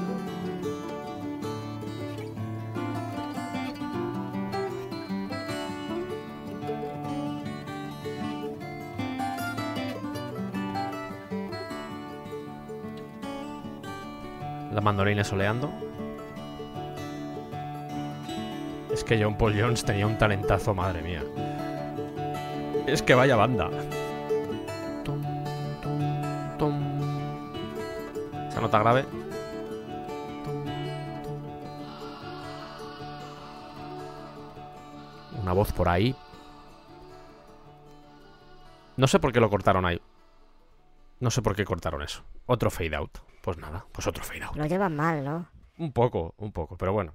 La mandolina soleando. que John Paul Jones tenía un talentazo, madre mía. Es que vaya banda. Esa nota grave. Una voz por ahí. No sé por qué lo cortaron ahí. No sé por qué cortaron eso. Otro fade out. Pues nada, pues otro fade out. Lo llevan mal, ¿no? Un poco, un poco, pero bueno,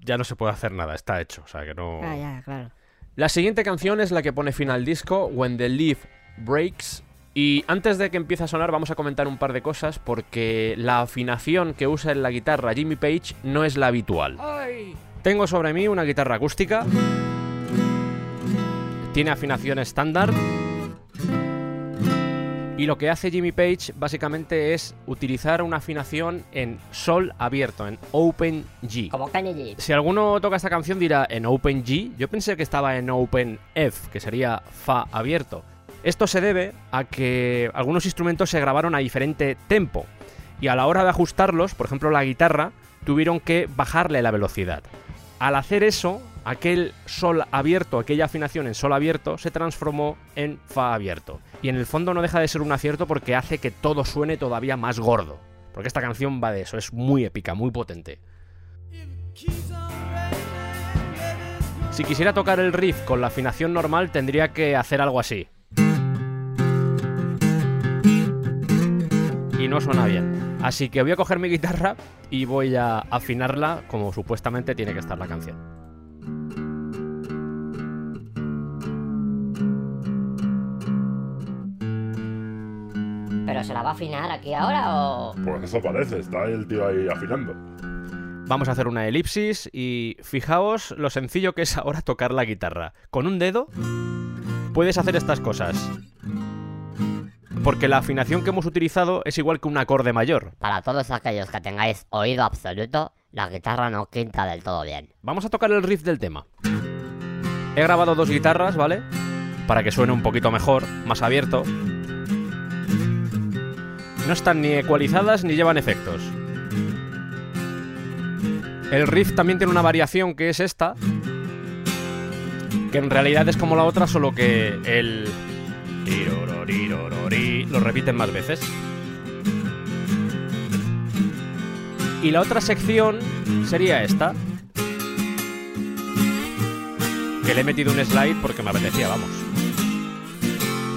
ya no se puede hacer nada, está hecho, o sea que no... Ah, ya, claro. La siguiente canción es la que pone fin al disco, When the Leaf Breaks. Y antes de que empiece a sonar vamos a comentar un par de cosas porque la afinación que usa en la guitarra Jimmy Page no es la habitual. Tengo sobre mí una guitarra acústica. Tiene afinación estándar. Y lo que hace Jimmy Page básicamente es utilizar una afinación en sol abierto, en open G. Como Kenny G. Si alguno toca esta canción dirá en Open G, yo pensé que estaba en Open F, que sería Fa abierto. Esto se debe a que algunos instrumentos se grabaron a diferente tempo y a la hora de ajustarlos, por ejemplo la guitarra, tuvieron que bajarle la velocidad. Al hacer eso, aquel sol abierto, aquella afinación en sol abierto, se transformó en fa abierto. Y en el fondo no deja de ser un acierto porque hace que todo suene todavía más gordo. Porque esta canción va de eso, es muy épica, muy potente. Si quisiera tocar el riff con la afinación normal, tendría que hacer algo así. Y no suena bien. Así que voy a coger mi guitarra y voy a afinarla como supuestamente tiene que estar la canción. ¿Pero se la va a afinar aquí ahora o...? Pues eso parece, está el tío ahí afinando. Vamos a hacer una elipsis y fijaos lo sencillo que es ahora tocar la guitarra. Con un dedo puedes hacer estas cosas. Porque la afinación que hemos utilizado es igual que un acorde mayor. Para todos aquellos que tengáis oído absoluto, la guitarra no quinta del todo bien. Vamos a tocar el riff del tema. He grabado dos guitarras, ¿vale? Para que suene un poquito mejor, más abierto. No están ni ecualizadas ni llevan efectos. El riff también tiene una variación que es esta. Que en realidad es como la otra, solo que el. lo repiten más veces. Y la otra sección sería esta. Que le he metido un slide porque me apetecía, vamos.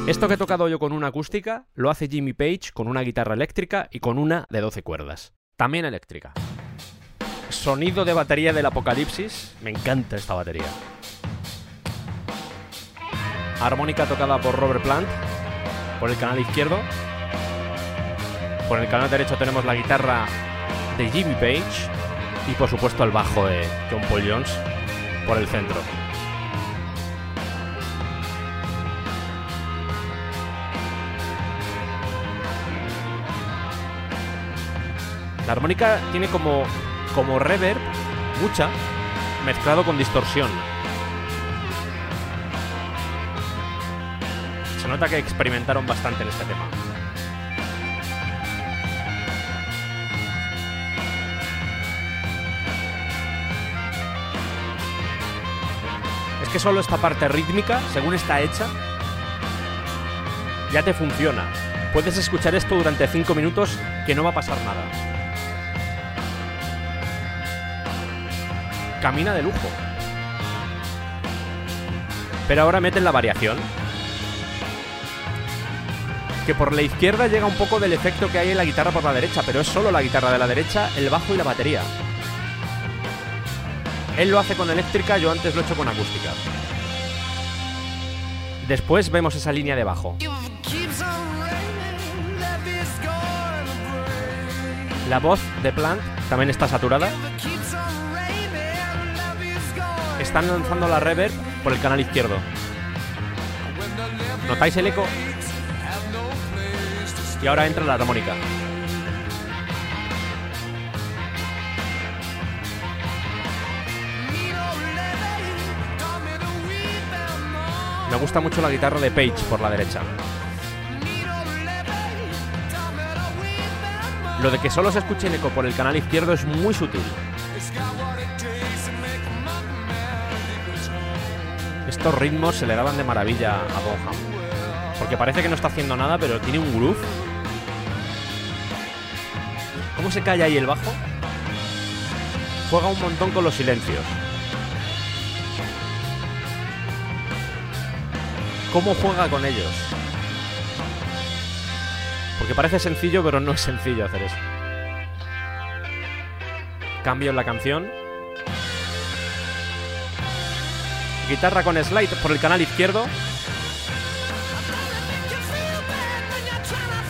Esto que he tocado yo con una acústica lo hace Jimmy Page con una guitarra eléctrica y con una de 12 cuerdas. También eléctrica. Sonido de batería del apocalipsis. Me encanta esta batería. Armónica tocada por Robert Plant. Por el canal izquierdo. Por el canal derecho tenemos la guitarra de Jimmy Page. Y por supuesto el bajo de John Paul Jones. Por el centro. La armónica tiene como, como reverb, mucha, mezclado con distorsión. Se nota que experimentaron bastante en este tema. Es que solo esta parte rítmica, según está hecha, ya te funciona. Puedes escuchar esto durante 5 minutos que no va a pasar nada. Camina de lujo. Pero ahora meten la variación. Que por la izquierda llega un poco del efecto que hay en la guitarra por la derecha, pero es solo la guitarra de la derecha, el bajo y la batería. Él lo hace con eléctrica, yo antes lo he hecho con acústica. Después vemos esa línea de bajo. La voz de Plant también está saturada. Están lanzando la reverb por el canal izquierdo. ¿Notáis el eco? Y ahora entra la armónica. Me gusta mucho la guitarra de Page por la derecha. Lo de que solo se escuche el eco por el canal izquierdo es muy sutil. Estos ritmos se le daban de maravilla a Bonham. Porque parece que no está haciendo nada, pero tiene un groove. ¿Cómo se calla ahí el bajo? Juega un montón con los silencios. ¿Cómo juega con ellos? Porque parece sencillo, pero no es sencillo hacer eso. Cambio en la canción. Guitarra con slide por el canal izquierdo.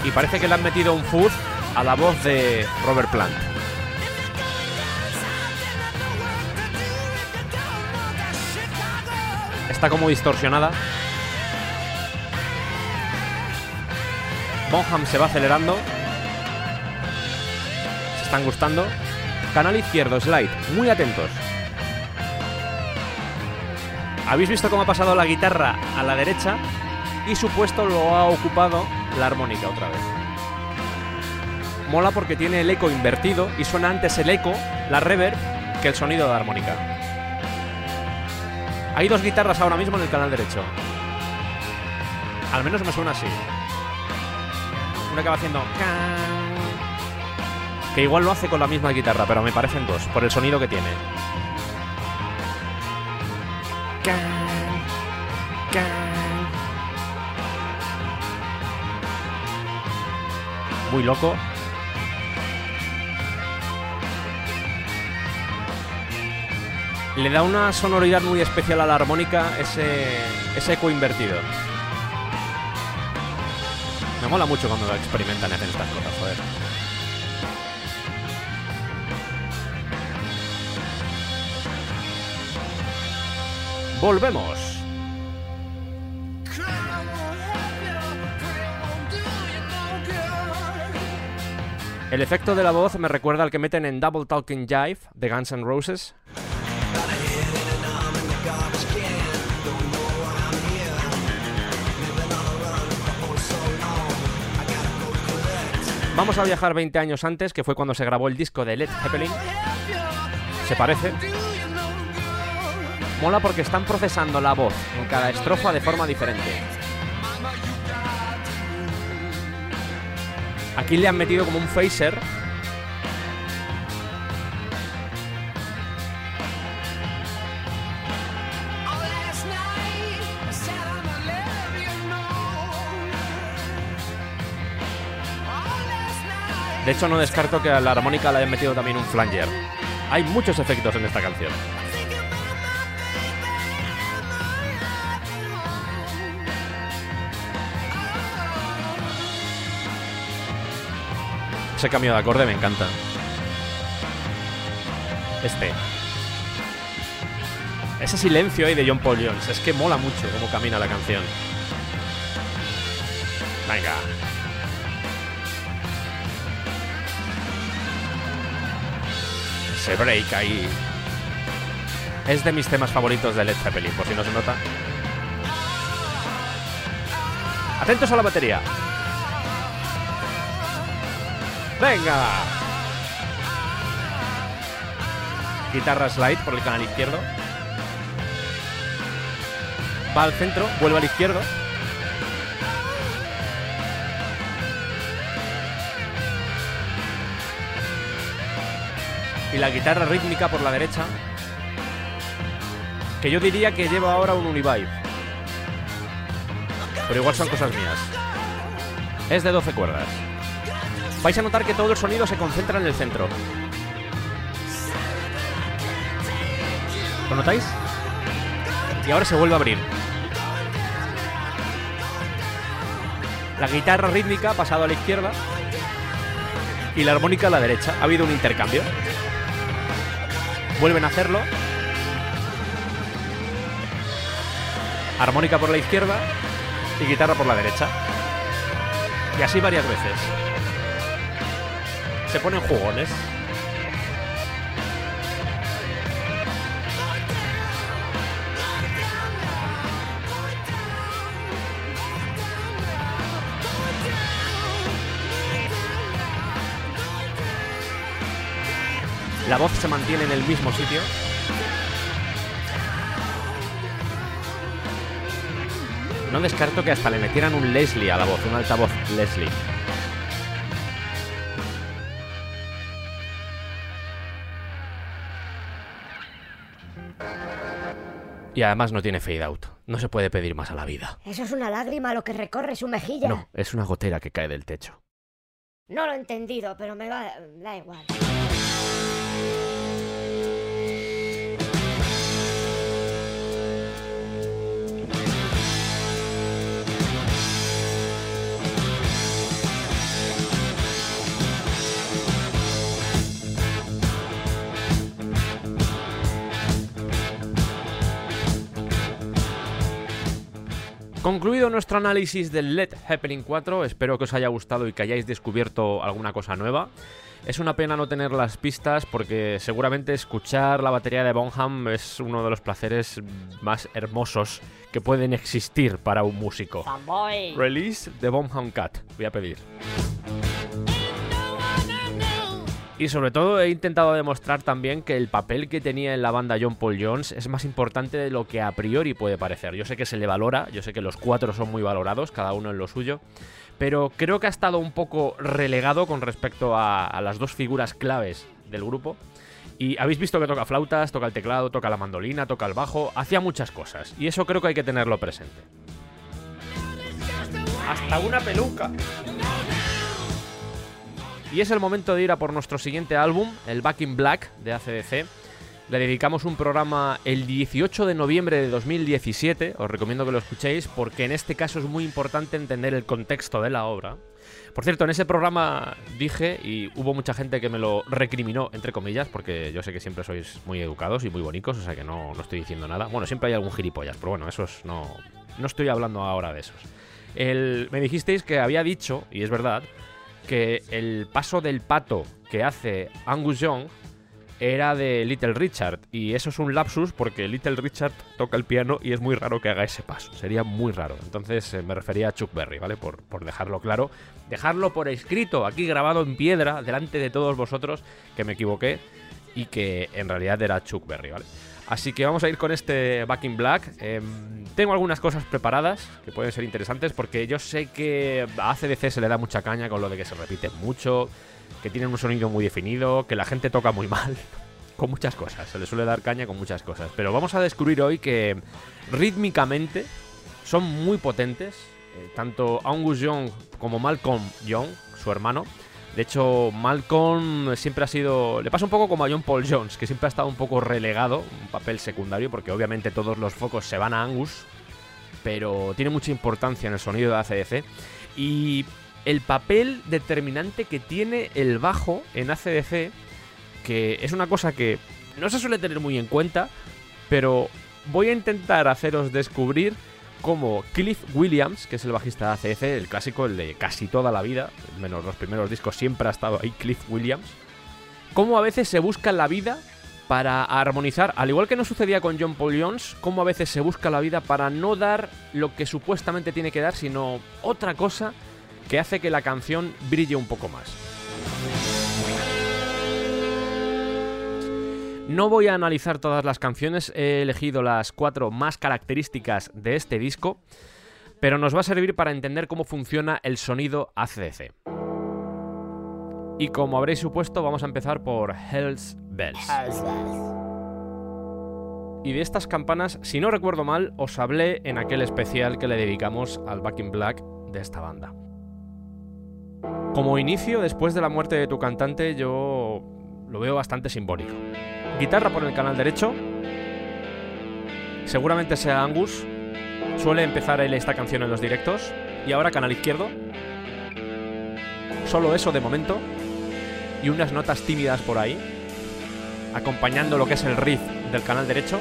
Y parece que le han metido un fuzz a la voz de Robert Plant. Está como distorsionada. Bonham se va acelerando. Se están gustando. Canal izquierdo, slide. Muy atentos. ¿Habéis visto cómo ha pasado la guitarra a la derecha? Y su puesto lo ha ocupado la armónica otra vez. Mola porque tiene el eco invertido y suena antes el eco, la reverb, que el sonido de la armónica. Hay dos guitarras ahora mismo en el canal derecho. Al menos me suena así. Una que va haciendo... Que igual lo hace con la misma guitarra, pero me parecen dos, por el sonido que tiene. Muy loco. Le da una sonoridad muy especial a la armónica ese, eco invertido. Me mola mucho cuando experimentan y hacen estas cosas, joder. Volvemos. El efecto de la voz me recuerda al que meten en Double Talking Jive de Guns N' Roses. Vamos a viajar 20 años antes, que fue cuando se grabó el disco de Led Zeppelin. Se parece. Mola porque están procesando la voz en cada estrofa de forma diferente. Aquí le han metido como un phaser. De hecho, no descarto que a la armónica le hayan metido también un flanger. Hay muchos efectos en esta canción. Ese cambio de acorde me encanta. Este. Ese silencio ahí de John Paul Jones. Es que mola mucho cómo camina la canción. Venga. Ese break ahí. Es de mis temas favoritos de Led Zeppelin, por si no se nota. Atentos a la batería. Venga. Guitarra slide por el canal izquierdo. Va al centro, vuelve al izquierdo. Y la guitarra rítmica por la derecha. Que yo diría que lleva ahora un Univibe. Pero igual son cosas mías. Es de 12 cuerdas. Vais a notar que todo el sonido se concentra en el centro. ¿Lo notáis? Y ahora se vuelve a abrir. La guitarra rítmica ha pasado a la izquierda y la armónica a la derecha. Ha habido un intercambio. Vuelven a hacerlo. Armónica por la izquierda y guitarra por la derecha. Y así varias veces. Se ponen jugones. La voz se mantiene en el mismo sitio. no descarto que hasta le metieran un Leslie a la voz, un altavoz Leslie. Y además no tiene fade out. No se puede pedir más a la vida. Eso es una lágrima lo que recorre su mejilla. No, es una gotera que cae del techo. No lo he entendido, pero me va... da igual. Concluido nuestro análisis del Led Happening 4, espero que os haya gustado y que hayáis descubierto alguna cosa nueva. Es una pena no tener las pistas porque seguramente escuchar la batería de Bonham es uno de los placeres más hermosos que pueden existir para un músico. Release de Bonham Cat, voy a pedir. Y sobre todo he intentado demostrar también que el papel que tenía en la banda John Paul Jones es más importante de lo que a priori puede parecer. Yo sé que se le valora, yo sé que los cuatro son muy valorados, cada uno en lo suyo, pero creo que ha estado un poco relegado con respecto a, a las dos figuras claves del grupo. Y habéis visto que toca flautas, toca el teclado, toca la mandolina, toca el bajo, hacía muchas cosas. Y eso creo que hay que tenerlo presente. Hasta una peluca. Y es el momento de ir a por nuestro siguiente álbum, el Back in Black de ACDC. Le dedicamos un programa el 18 de noviembre de 2017, os recomiendo que lo escuchéis porque en este caso es muy importante entender el contexto de la obra. Por cierto, en ese programa dije, y hubo mucha gente que me lo recriminó, entre comillas, porque yo sé que siempre sois muy educados y muy bonitos, o sea que no, no estoy diciendo nada. Bueno, siempre hay algún gilipollas, pero bueno, esos no, no estoy hablando ahora de esos. El- me dijisteis que había dicho, y es verdad, que el paso del pato que hace Angus Young era de Little Richard. Y eso es un lapsus porque Little Richard toca el piano y es muy raro que haga ese paso. Sería muy raro. Entonces eh, me refería a Chuck Berry, ¿vale? Por, por dejarlo claro. Dejarlo por escrito, aquí grabado en piedra, delante de todos vosotros, que me equivoqué y que en realidad era Chuck Berry, ¿vale? Así que vamos a ir con este Back in Black. Em, tengo algunas cosas preparadas que pueden ser interesantes porque yo sé que a ACDC se le da mucha caña con lo de que se repite mucho, que tienen un sonido muy definido, que la gente toca muy mal, con muchas cosas. Se le suele dar caña con muchas cosas. Pero vamos a descubrir hoy que rítmicamente son muy potentes. eh, tanto Angus Young como Malcolm Young, su hermano. De hecho, Malcolm siempre ha sido. Le pasa un poco como a John Paul Jones, que siempre ha estado un poco relegado, un papel secundario, porque obviamente todos los focos se van a Angus, pero tiene mucha importancia en el sonido de ACDC. Y el papel determinante que tiene el bajo en ACDC, que es una cosa que no se suele tener muy en cuenta, pero voy a intentar haceros descubrir cómo Cliff Williams, que es el bajista de ACDC, el clásico, el de casi toda la vida, menos los primeros discos, siempre ha estado ahí Cliff Williams, cómo a veces se busca la vida para armonizar, al igual que no sucedía con John Paul Jones, cómo a veces se busca la vida para no dar lo que supuestamente tiene que dar, sino otra cosa que hace que la canción brille un poco más. No voy a analizar todas las canciones, he elegido las cuatro más características de este disco, pero nos va a servir para entender cómo funciona el sonido ACDC. Y como habréis supuesto, vamos a empezar por Hell's Bells. Y de estas campanas, si no recuerdo mal, os hablé en aquel especial que le dedicamos al Back in Black de esta banda. Como inicio, después de la muerte de tu cantante, yo lo veo bastante simbólico. Guitarra por el canal derecho. Seguramente sea Angus. Suele empezar él esta canción en los directos. Y ahora canal izquierdo. Solo eso de momento. Y unas notas tímidas por ahí. Acompañando lo que es el riff del canal derecho.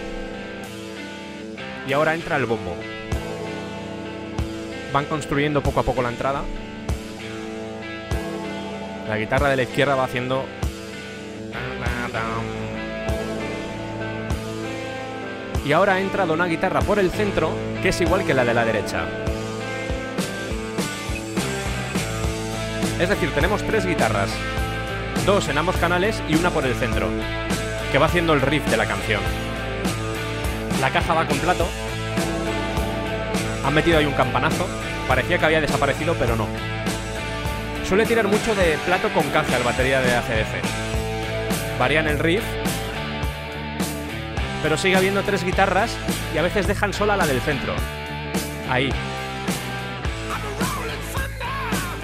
Y ahora entra el bombo. Van construyendo poco a poco la entrada. La guitarra de la izquierda va haciendo y ahora entra una guitarra por el centro que es igual que la de la derecha. Es decir, tenemos tres guitarras, dos en ambos canales y una por el centro, que va haciendo el riff de la canción. La caja va con plato. Han metido ahí un campanazo. Parecía que había desaparecido, pero no. Suele tirar mucho de plato con caja el batería de ACDC. Varían el riff, pero sigue habiendo tres guitarras y a veces dejan sola la del centro. Ahí.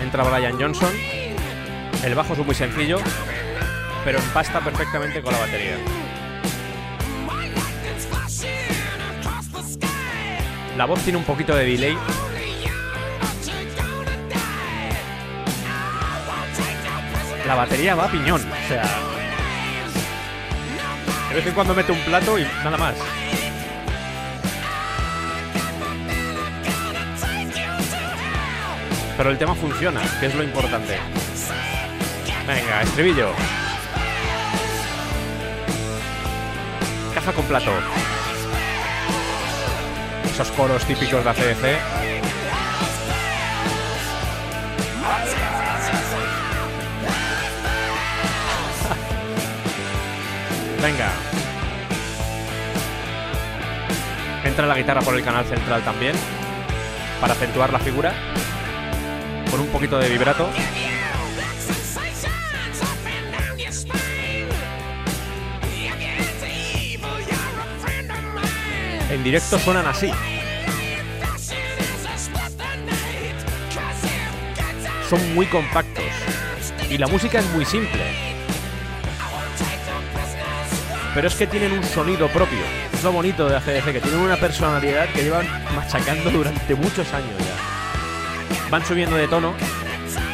Entra Brian Johnson. El bajo es muy sencillo, pero empasta perfectamente con la batería. La voz tiene un poquito de delay. La batería va a piñón, o sea. De vez en cuando mete un plato y nada más. Pero el tema funciona, que es lo importante. Venga, estribillo. Caja con plato. Esos coros típicos de ACDC. Venga. Entra la guitarra por el canal central también. Para acentuar la figura. Con un poquito de vibrato. En directo suenan así. Son muy compactos. Y la música es muy simple. Pero es que tienen un sonido propio. Lo bonito de ACDC, que tienen una personalidad que llevan machacando durante muchos años ya. Van subiendo de tono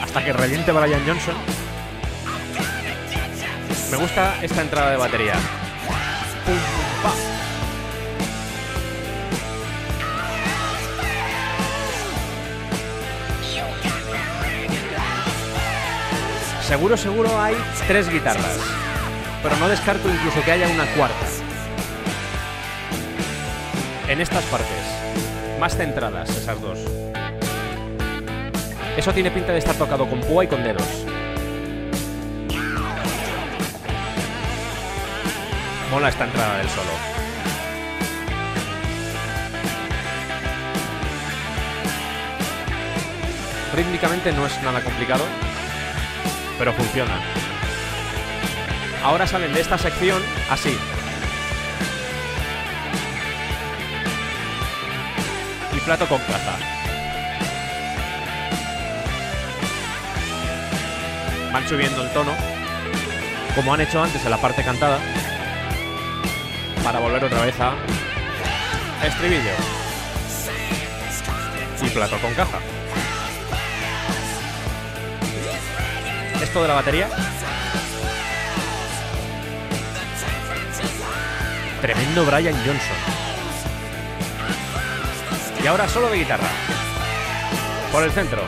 hasta que reviente Brian Johnson. Me gusta esta entrada de batería. Seguro, seguro hay tres guitarras. Pero no descarto incluso que haya una cuarta. En estas partes. Más centradas esas dos. Eso tiene pinta de estar tocado con púa y con dedos. Mola esta entrada del solo. Rítmicamente no es nada complicado, pero funciona. Ahora salen de esta sección así. Plato con caza. Van subiendo el tono, como han hecho antes en la parte cantada, para volver otra vez a estribillo. Y plato con caja. Esto de la batería Tremendo Brian Johnson. Ahora solo de guitarra. Por el centro.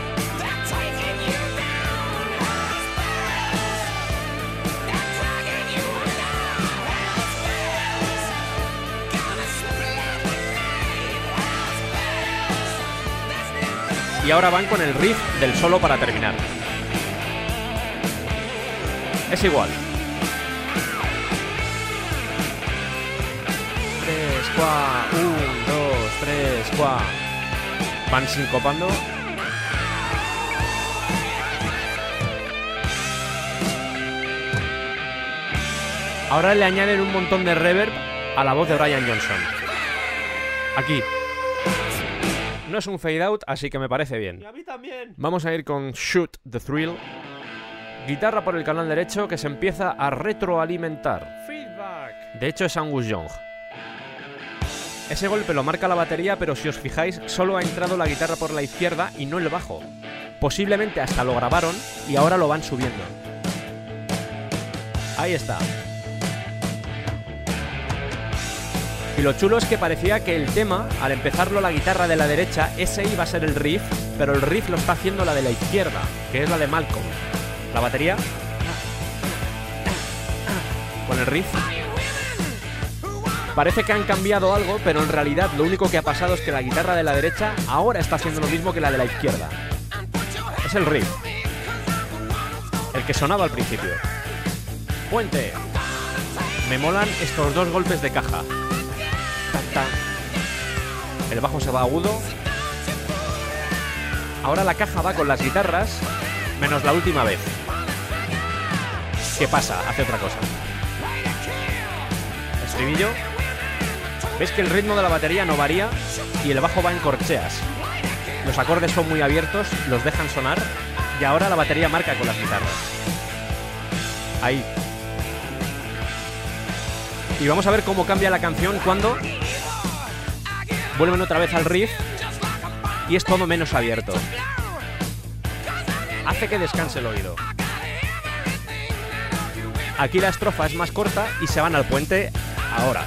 Y ahora van con el riff del solo para terminar. Es igual. 3, 4. Van sincopando. Ahora le añaden un montón de reverb a la voz de Brian Johnson. Aquí. No es un fade out, así que me parece bien. a mí también. Vamos a ir con Shoot the Thrill. Guitarra por el canal derecho que se empieza a retroalimentar. Feedback. De hecho es Angus Young. Ese golpe lo marca la batería, pero si os fijáis, solo ha entrado la guitarra por la izquierda y no el bajo. Posiblemente hasta lo grabaron y ahora lo van subiendo. Ahí está. Y lo chulo es que parecía que el tema, al empezarlo la guitarra de la derecha, ese iba a ser el riff, pero el riff lo está haciendo la de la izquierda, que es la de Malcolm. La batería. Con el riff. Parece que han cambiado algo, pero en realidad lo único que ha pasado es que la guitarra de la derecha ahora está haciendo lo mismo que la de la izquierda. Es el riff. El que sonaba al principio. Puente. Me molan estos dos golpes de caja. El bajo se va agudo Ahora la caja va con las guitarras, menos la última vez. ¿Qué pasa? Hace otra cosa. Estribillo. ¿Ves que el ritmo de la batería no varía y el bajo va en corcheas? Los acordes son muy abiertos, los dejan sonar y ahora la batería marca con las guitarras. Ahí. Y vamos a ver cómo cambia la canción cuando vuelven otra vez al riff y es todo menos abierto. Hace que descanse el oído. Aquí la estrofa es más corta y se van al puente ahora.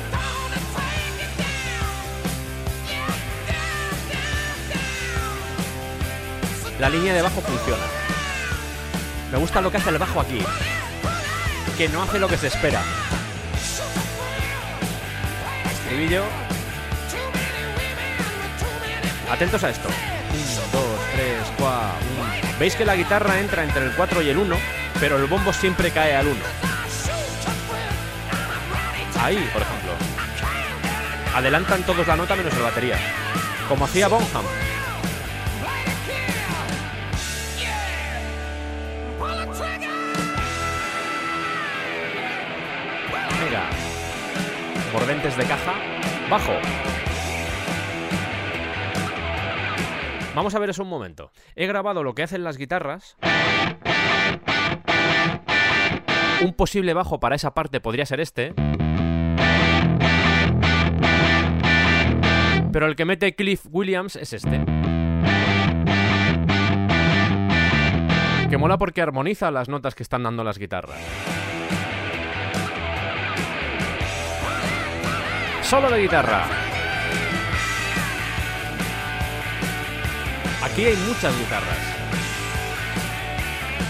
La línea de bajo funciona. Me gusta lo que hace el bajo aquí. Que no hace lo que se espera. Estribillo. Atentos a esto. 1, 2, 3, 4. Veis que la guitarra entra entre el 4 y el 1, pero el bombo siempre cae al 1. Ahí, por ejemplo. Adelantan todos la nota menos la batería. Como hacía Bonham. De caja. Bajo. Vamos a ver eso un momento. He grabado lo que hacen las guitarras. Un posible bajo para esa parte podría ser este. Pero el que mete Cliff Williams es este. Que mola porque armoniza las notas que están dando las guitarras. Solo de guitarra. Aquí hay muchas guitarras.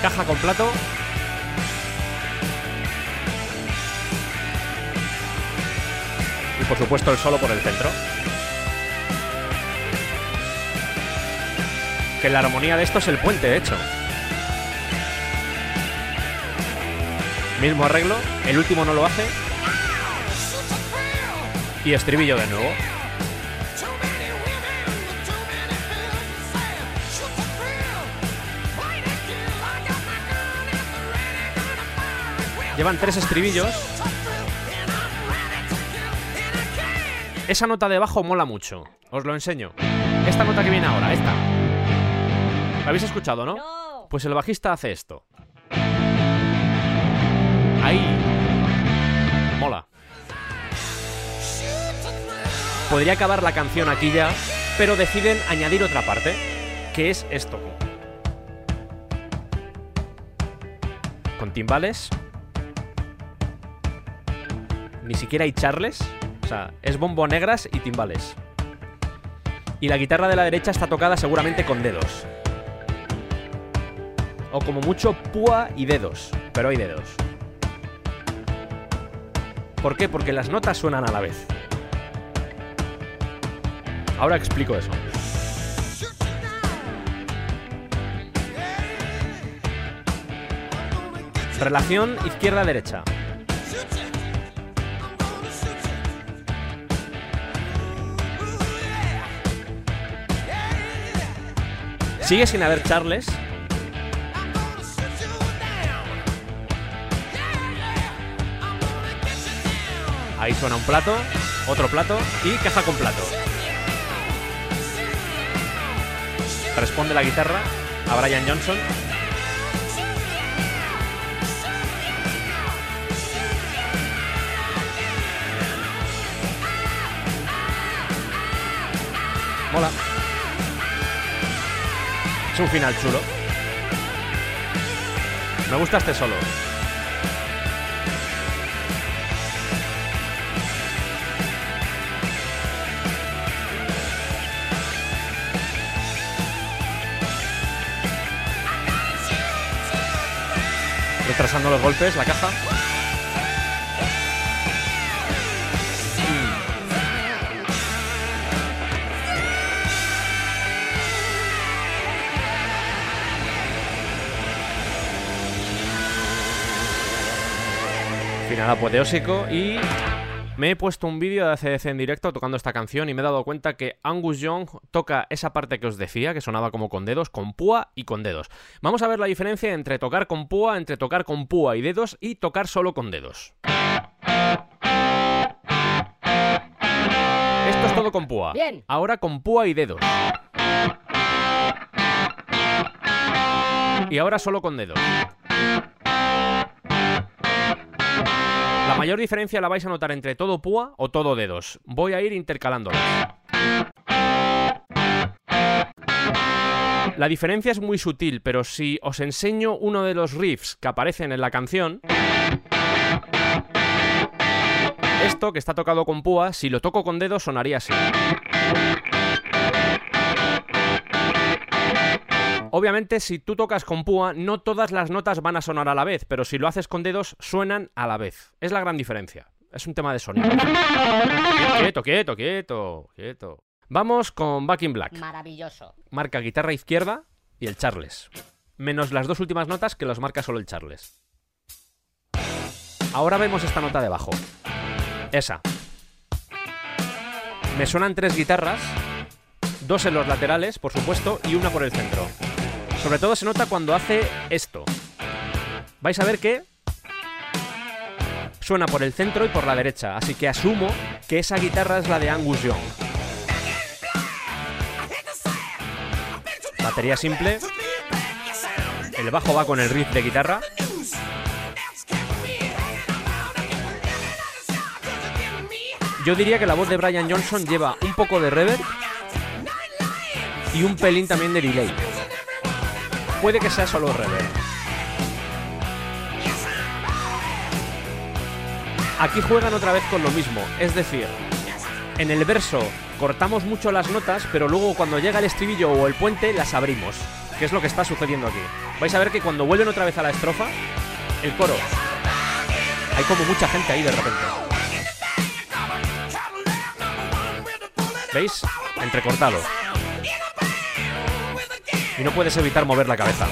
Caja con plato. Y por supuesto el solo por el centro. Que la armonía de esto es el puente, de hecho. Mismo arreglo, el último no lo hace. Y estribillo de nuevo. Llevan tres estribillos. Esa nota de bajo mola mucho. Os lo enseño. Esta nota que viene ahora, esta. ¿La habéis escuchado, no? Pues el bajista hace esto. Ahí. Podría acabar la canción aquí ya, pero deciden añadir otra parte, que es esto. Con timbales. Ni siquiera hay charles. O sea, es bombo negras y timbales. Y la guitarra de la derecha está tocada seguramente con dedos. O como mucho púa y dedos. Pero hay dedos. ¿Por qué? Porque las notas suenan a la vez. Ahora explico eso. Relación izquierda-derecha. Sigue sin haber charles. Ahí suena un plato, otro plato y caja con plato. Responde la guitarra a Brian Johnson. Mola. Es un final chulo. Me gusta este solo. Retrasando los golpes, la caja. Final apoteósico y Me he puesto un vídeo de ACDC en directo tocando esta canción y me he dado cuenta que Angus Young toca esa parte que os decía, que sonaba como con dedos, con púa y con dedos. Vamos a ver la diferencia entre tocar con púa, entre tocar con púa y dedos y tocar solo con dedos. Esto es todo con púa. Bien. Ahora con púa y dedos. Y ahora solo con dedos. La mayor diferencia la vais a notar entre todo púa o todo dedos. Voy a ir intercalándolos. La diferencia es muy sutil, pero si os enseño uno de los riffs que aparecen en la canción, esto que está tocado con púa, si lo toco con dedos sonaría así. Obviamente, si tú tocas con púa, no todas las notas van a sonar a la vez, pero si lo haces con dedos, suenan a la vez. Es la gran diferencia. Es un tema de sonido. Quieto, quieto, quieto, quieto. Vamos con Back in Black. Maravilloso. Marca guitarra izquierda y el Charles. Menos las dos últimas notas que los marca solo el Charles. Ahora vemos esta nota de bajo. Esa. Me suenan tres guitarras, dos en los laterales, por supuesto, y una por el centro. Sobre todo se nota cuando hace esto. Vais a ver que suena por el centro y por la derecha, así que asumo que esa guitarra es la de Angus Young. Batería simple. El bajo va con el riff de guitarra. Yo diría que la voz de Brian Johnson lleva un poco de reverb y un pelín también de delay. Puede que sea solo reverb. Aquí juegan otra vez con lo mismo, es decir, en el verso cortamos mucho las notas, pero luego cuando llega el estribillo o el puente las abrimos, que es lo que está sucediendo aquí. Vais a ver que cuando vuelven otra vez a la estrofa, el coro, hay como mucha gente ahí de repente. ¿Veis? Entrecortado. Y no puedes evitar mover la cabeza.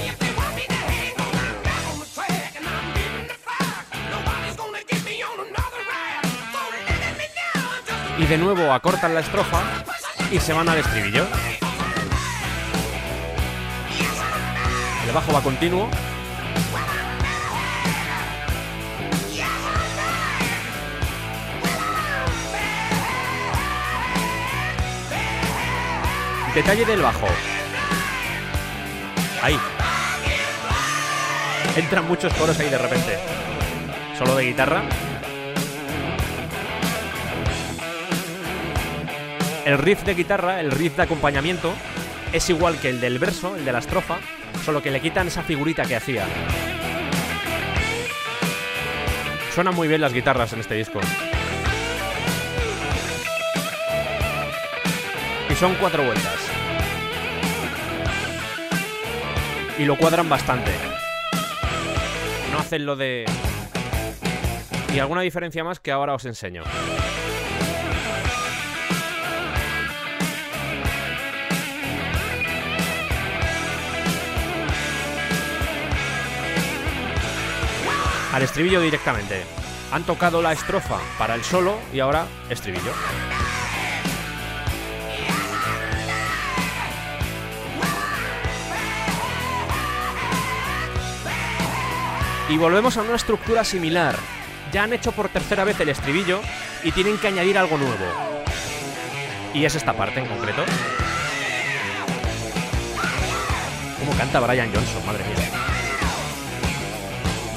Y de nuevo acortan la estrofa y se van al estribillo. El bajo va continuo. Detalle del bajo. Ahí. Entran muchos coros ahí de repente. Solo de guitarra. El riff de guitarra, el riff de acompañamiento, es igual que el del verso, el de la estrofa, solo que le quitan esa figurita que hacía. Suenan muy bien las guitarras en este disco. Y son cuatro vueltas. Y lo cuadran bastante. No hacen lo de... Y alguna diferencia más que ahora os enseño. Al estribillo directamente. Han tocado la estrofa para el solo y ahora estribillo. Y volvemos a una estructura similar. Ya han hecho por tercera vez el estribillo y tienen que añadir algo nuevo. Y es esta parte en concreto. ¿Cómo canta Brian Johnson? Madre mía.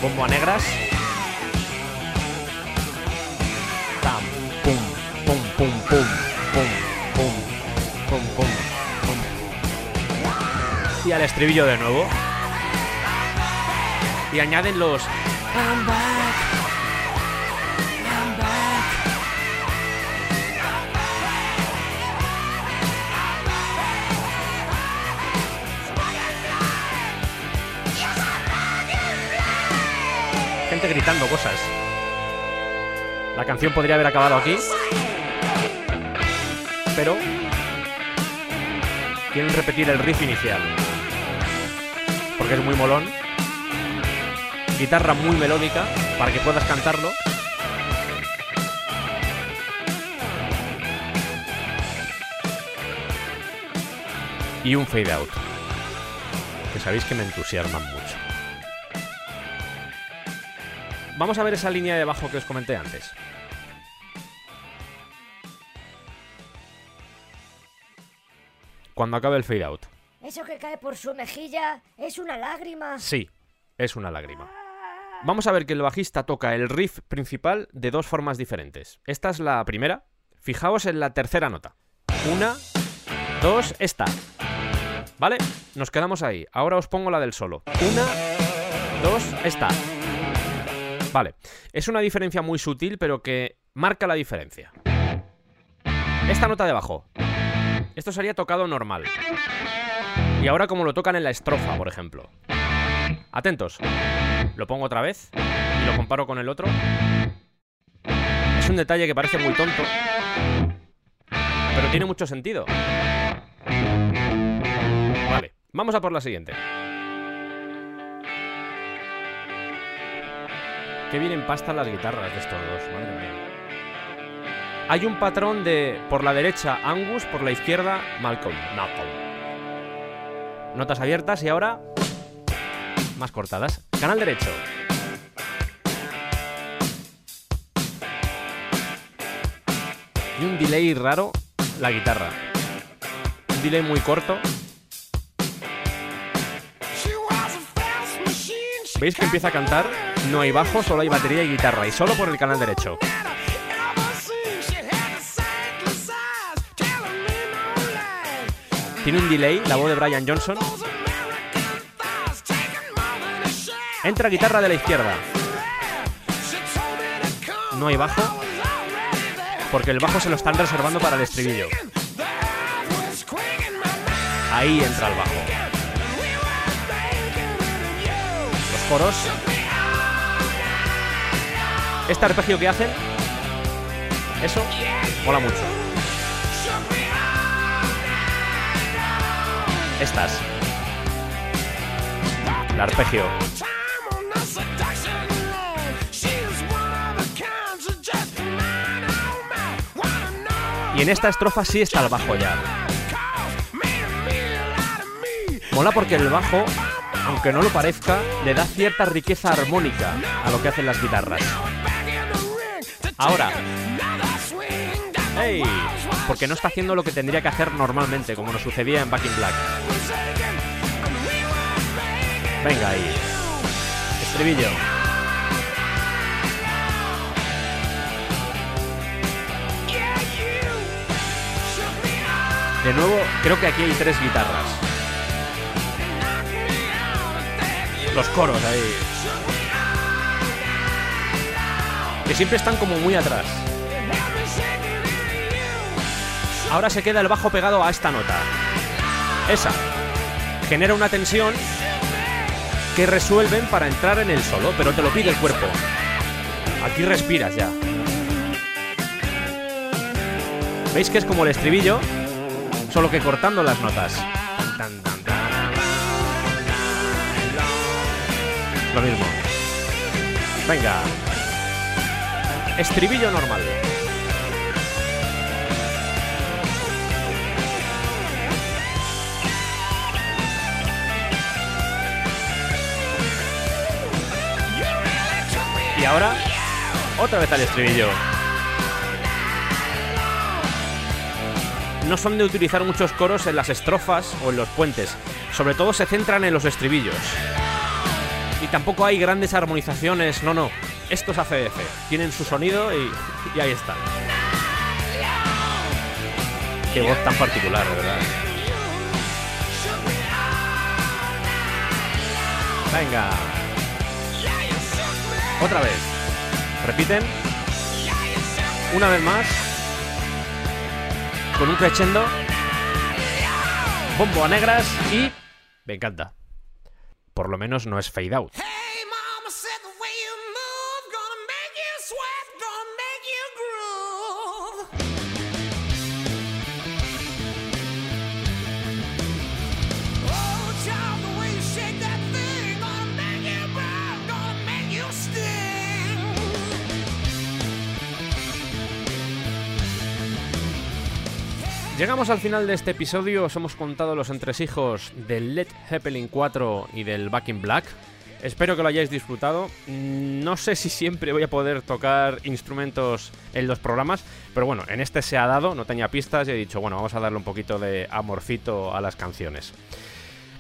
Bombo a negras. Y al estribillo de nuevo. Y añaden los. Gente gritando cosas. La canción podría haber acabado aquí. Pero. Quieren repetir el riff inicial. Porque es muy molón guitarra muy melódica para que puedas cantarlo. Y un fade out, que sabéis que me entusiasman mucho. Vamos a ver esa línea de bajo que os comenté antes. Cuando acabe el fade out. Eso que cae por su mejilla es una lágrima. Sí, es una lágrima. Vamos a ver que el bajista toca el riff principal de dos formas diferentes. Esta es la primera. Fijaos en la tercera nota. Una, dos, esta. ¿Vale? Nos quedamos ahí. Ahora os pongo la del solo. Una, dos, esta. Vale. Es una diferencia muy sutil, pero que marca la diferencia. Esta nota de bajo. Esto sería tocado normal. Y ahora como lo tocan en la estrofa, por ejemplo. Atentos. Lo pongo otra vez y lo comparo con el otro. Es un detalle que parece muy tonto, pero tiene mucho sentido. Vale, vamos a por la siguiente. Qué bien empastan las guitarras de estos dos, madre mía. Hay un patrón de por la derecha Angus, por la izquierda Malcolm. Malcolm. Notas abiertas y ahora más cortadas. Canal derecho. Y un delay raro la guitarra. Un delay muy corto. ¿Veis que empieza a cantar? No hay bajo, solo hay batería y guitarra. Y solo por el canal derecho. Tiene un delay, la voz de Brian Johnson. Entra guitarra de la izquierda. No hay bajo. Porque el bajo se lo están reservando para el estribillo. Ahí entra el bajo. Los coros. Este arpegio que hacen. Eso mola mucho. Estas. El arpegio. En esta estrofa sí está el bajo ya. Mola porque el bajo, aunque no lo parezca, le da cierta riqueza armónica a lo que hacen las guitarras. Ahora. ¡Ey! Porque no está haciendo lo que tendría que hacer normalmente, como nos sucedía en Back in Black. Venga ahí. Estribillo. De nuevo, creo que aquí hay tres guitarras. Los coros ahí. Que siempre están como muy atrás. Ahora se queda el bajo pegado a esta nota. Esa. Genera una tensión que resuelven para entrar en el solo, pero te lo pide el cuerpo. Aquí respiras ya. ¿Veis que es como el estribillo? Solo que cortando las notas. Lo mismo. Venga. Estribillo normal. Y ahora, otra vez al estribillo. No son de utilizar muchos coros en las estrofas o en los puentes. Sobre todo se centran en los estribillos. Y tampoco hay grandes armonizaciones, no, no. Esto es ACDC. Tienen su sonido y, y ahí está. Qué voz tan particular, de verdad. Venga. Otra vez. Repiten. Una vez más. Con un crescendo. Bombo a negras y... Me encanta. Por lo menos no es fade out. Llegamos al final de este episodio, os hemos contado los entresijos del Led Zeppelin 4 y del Back in Black. Espero que lo hayáis disfrutado. No sé si siempre voy a poder tocar instrumentos en los programas, pero bueno, en este se ha dado, no tenía pistas y he dicho, bueno, vamos a darle un poquito de amorcito a las canciones.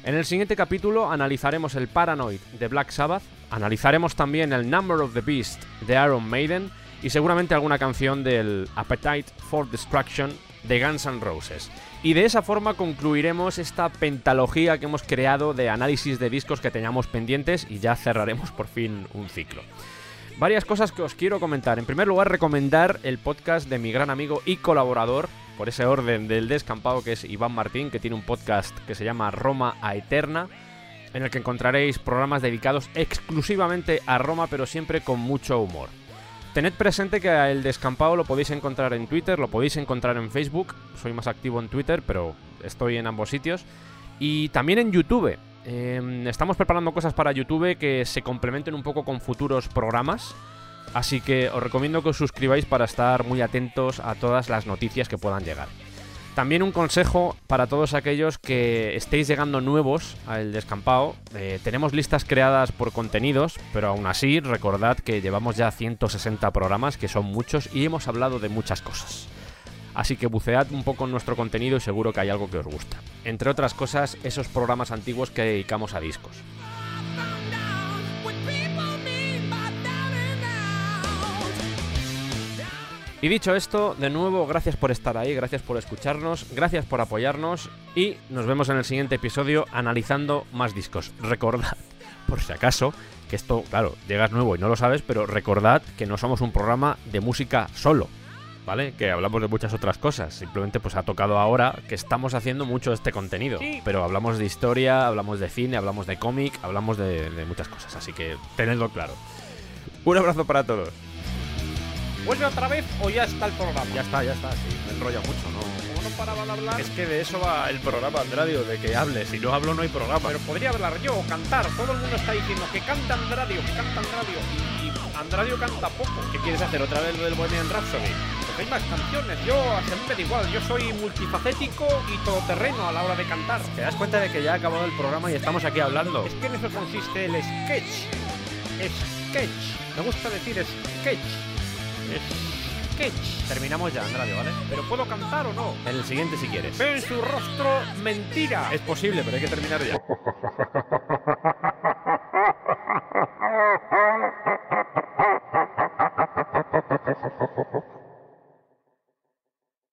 En el siguiente capítulo analizaremos el Paranoid de Black Sabbath, analizaremos también el Number of the Beast de Iron Maiden y seguramente alguna canción del Appetite for Destruction de Guns N' Roses. Y de esa forma concluiremos esta pentalogía que hemos creado de análisis de discos que teníamos pendientes y ya cerraremos por fin un ciclo. Varias cosas que os quiero comentar. En primer lugar, recomendar el podcast de mi gran amigo y colaborador, por ese orden del descampado, que es Iván Martín, que tiene un podcast que se llama Roma a Eterna, en el que encontraréis programas dedicados exclusivamente a Roma, pero siempre con mucho humor. Tened presente que el descampado lo podéis encontrar en Twitter, lo podéis encontrar en Facebook, soy más activo en Twitter, pero estoy en ambos sitios, y también en YouTube. Eh, estamos preparando cosas para YouTube que se complementen un poco con futuros programas. Así que os recomiendo que os suscribáis para estar muy atentos a todas las noticias que puedan llegar. También un consejo para todos aquellos que estéis llegando nuevos al descampado. Eh, tenemos listas creadas por contenidos, pero aún así recordad que llevamos ya 160 programas, que son muchos, y hemos hablado de muchas cosas. Así que bucead un poco en nuestro contenido y seguro que hay algo que os gusta. Entre otras cosas, esos programas antiguos que dedicamos a discos. Y dicho esto, de nuevo, gracias por estar ahí, gracias por escucharnos, gracias por apoyarnos y nos vemos en el siguiente episodio analizando más discos. Recordad, por si acaso, que esto, claro, llegas nuevo y no lo sabes, pero recordad que no somos un programa de música solo, ¿vale? Que hablamos de muchas otras cosas. Simplemente pues ha tocado ahora que estamos haciendo mucho de este contenido. Pero hablamos de historia, hablamos de cine, hablamos de cómic, hablamos de, de muchas cosas. Así que tenedlo claro. Un abrazo para todos. ¿Vuelve otra vez o ya está el programa? Ya está, ya está, sí. Me enrolla mucho, ¿no? Como no paraba de hablar, Es que de eso va el programa, Andradio, de que hables. Si no hablo, no hay programa. pero podría hablar yo o cantar. Todo el mundo está diciendo que canta Andradio, que canta Andradio. Y, y Andradio canta poco. ¿Qué quieres hacer? ¿Otra vez lo del Bohemian Rhapsody? Porque hay más canciones. Yo, a mí me da igual. Yo soy multifacético y todoterreno a la hora de cantar. ¿Te das cuenta de que ya ha acabado el programa y estamos aquí hablando? Es que en eso consiste el sketch. Sketch. Me gusta decir sketch. Sketch. Terminamos ya, Andradio, ¿vale? Pero puedo cantar o no. En el siguiente si quieres. Veo en su rostro mentira. Es posible, pero hay que terminar ya.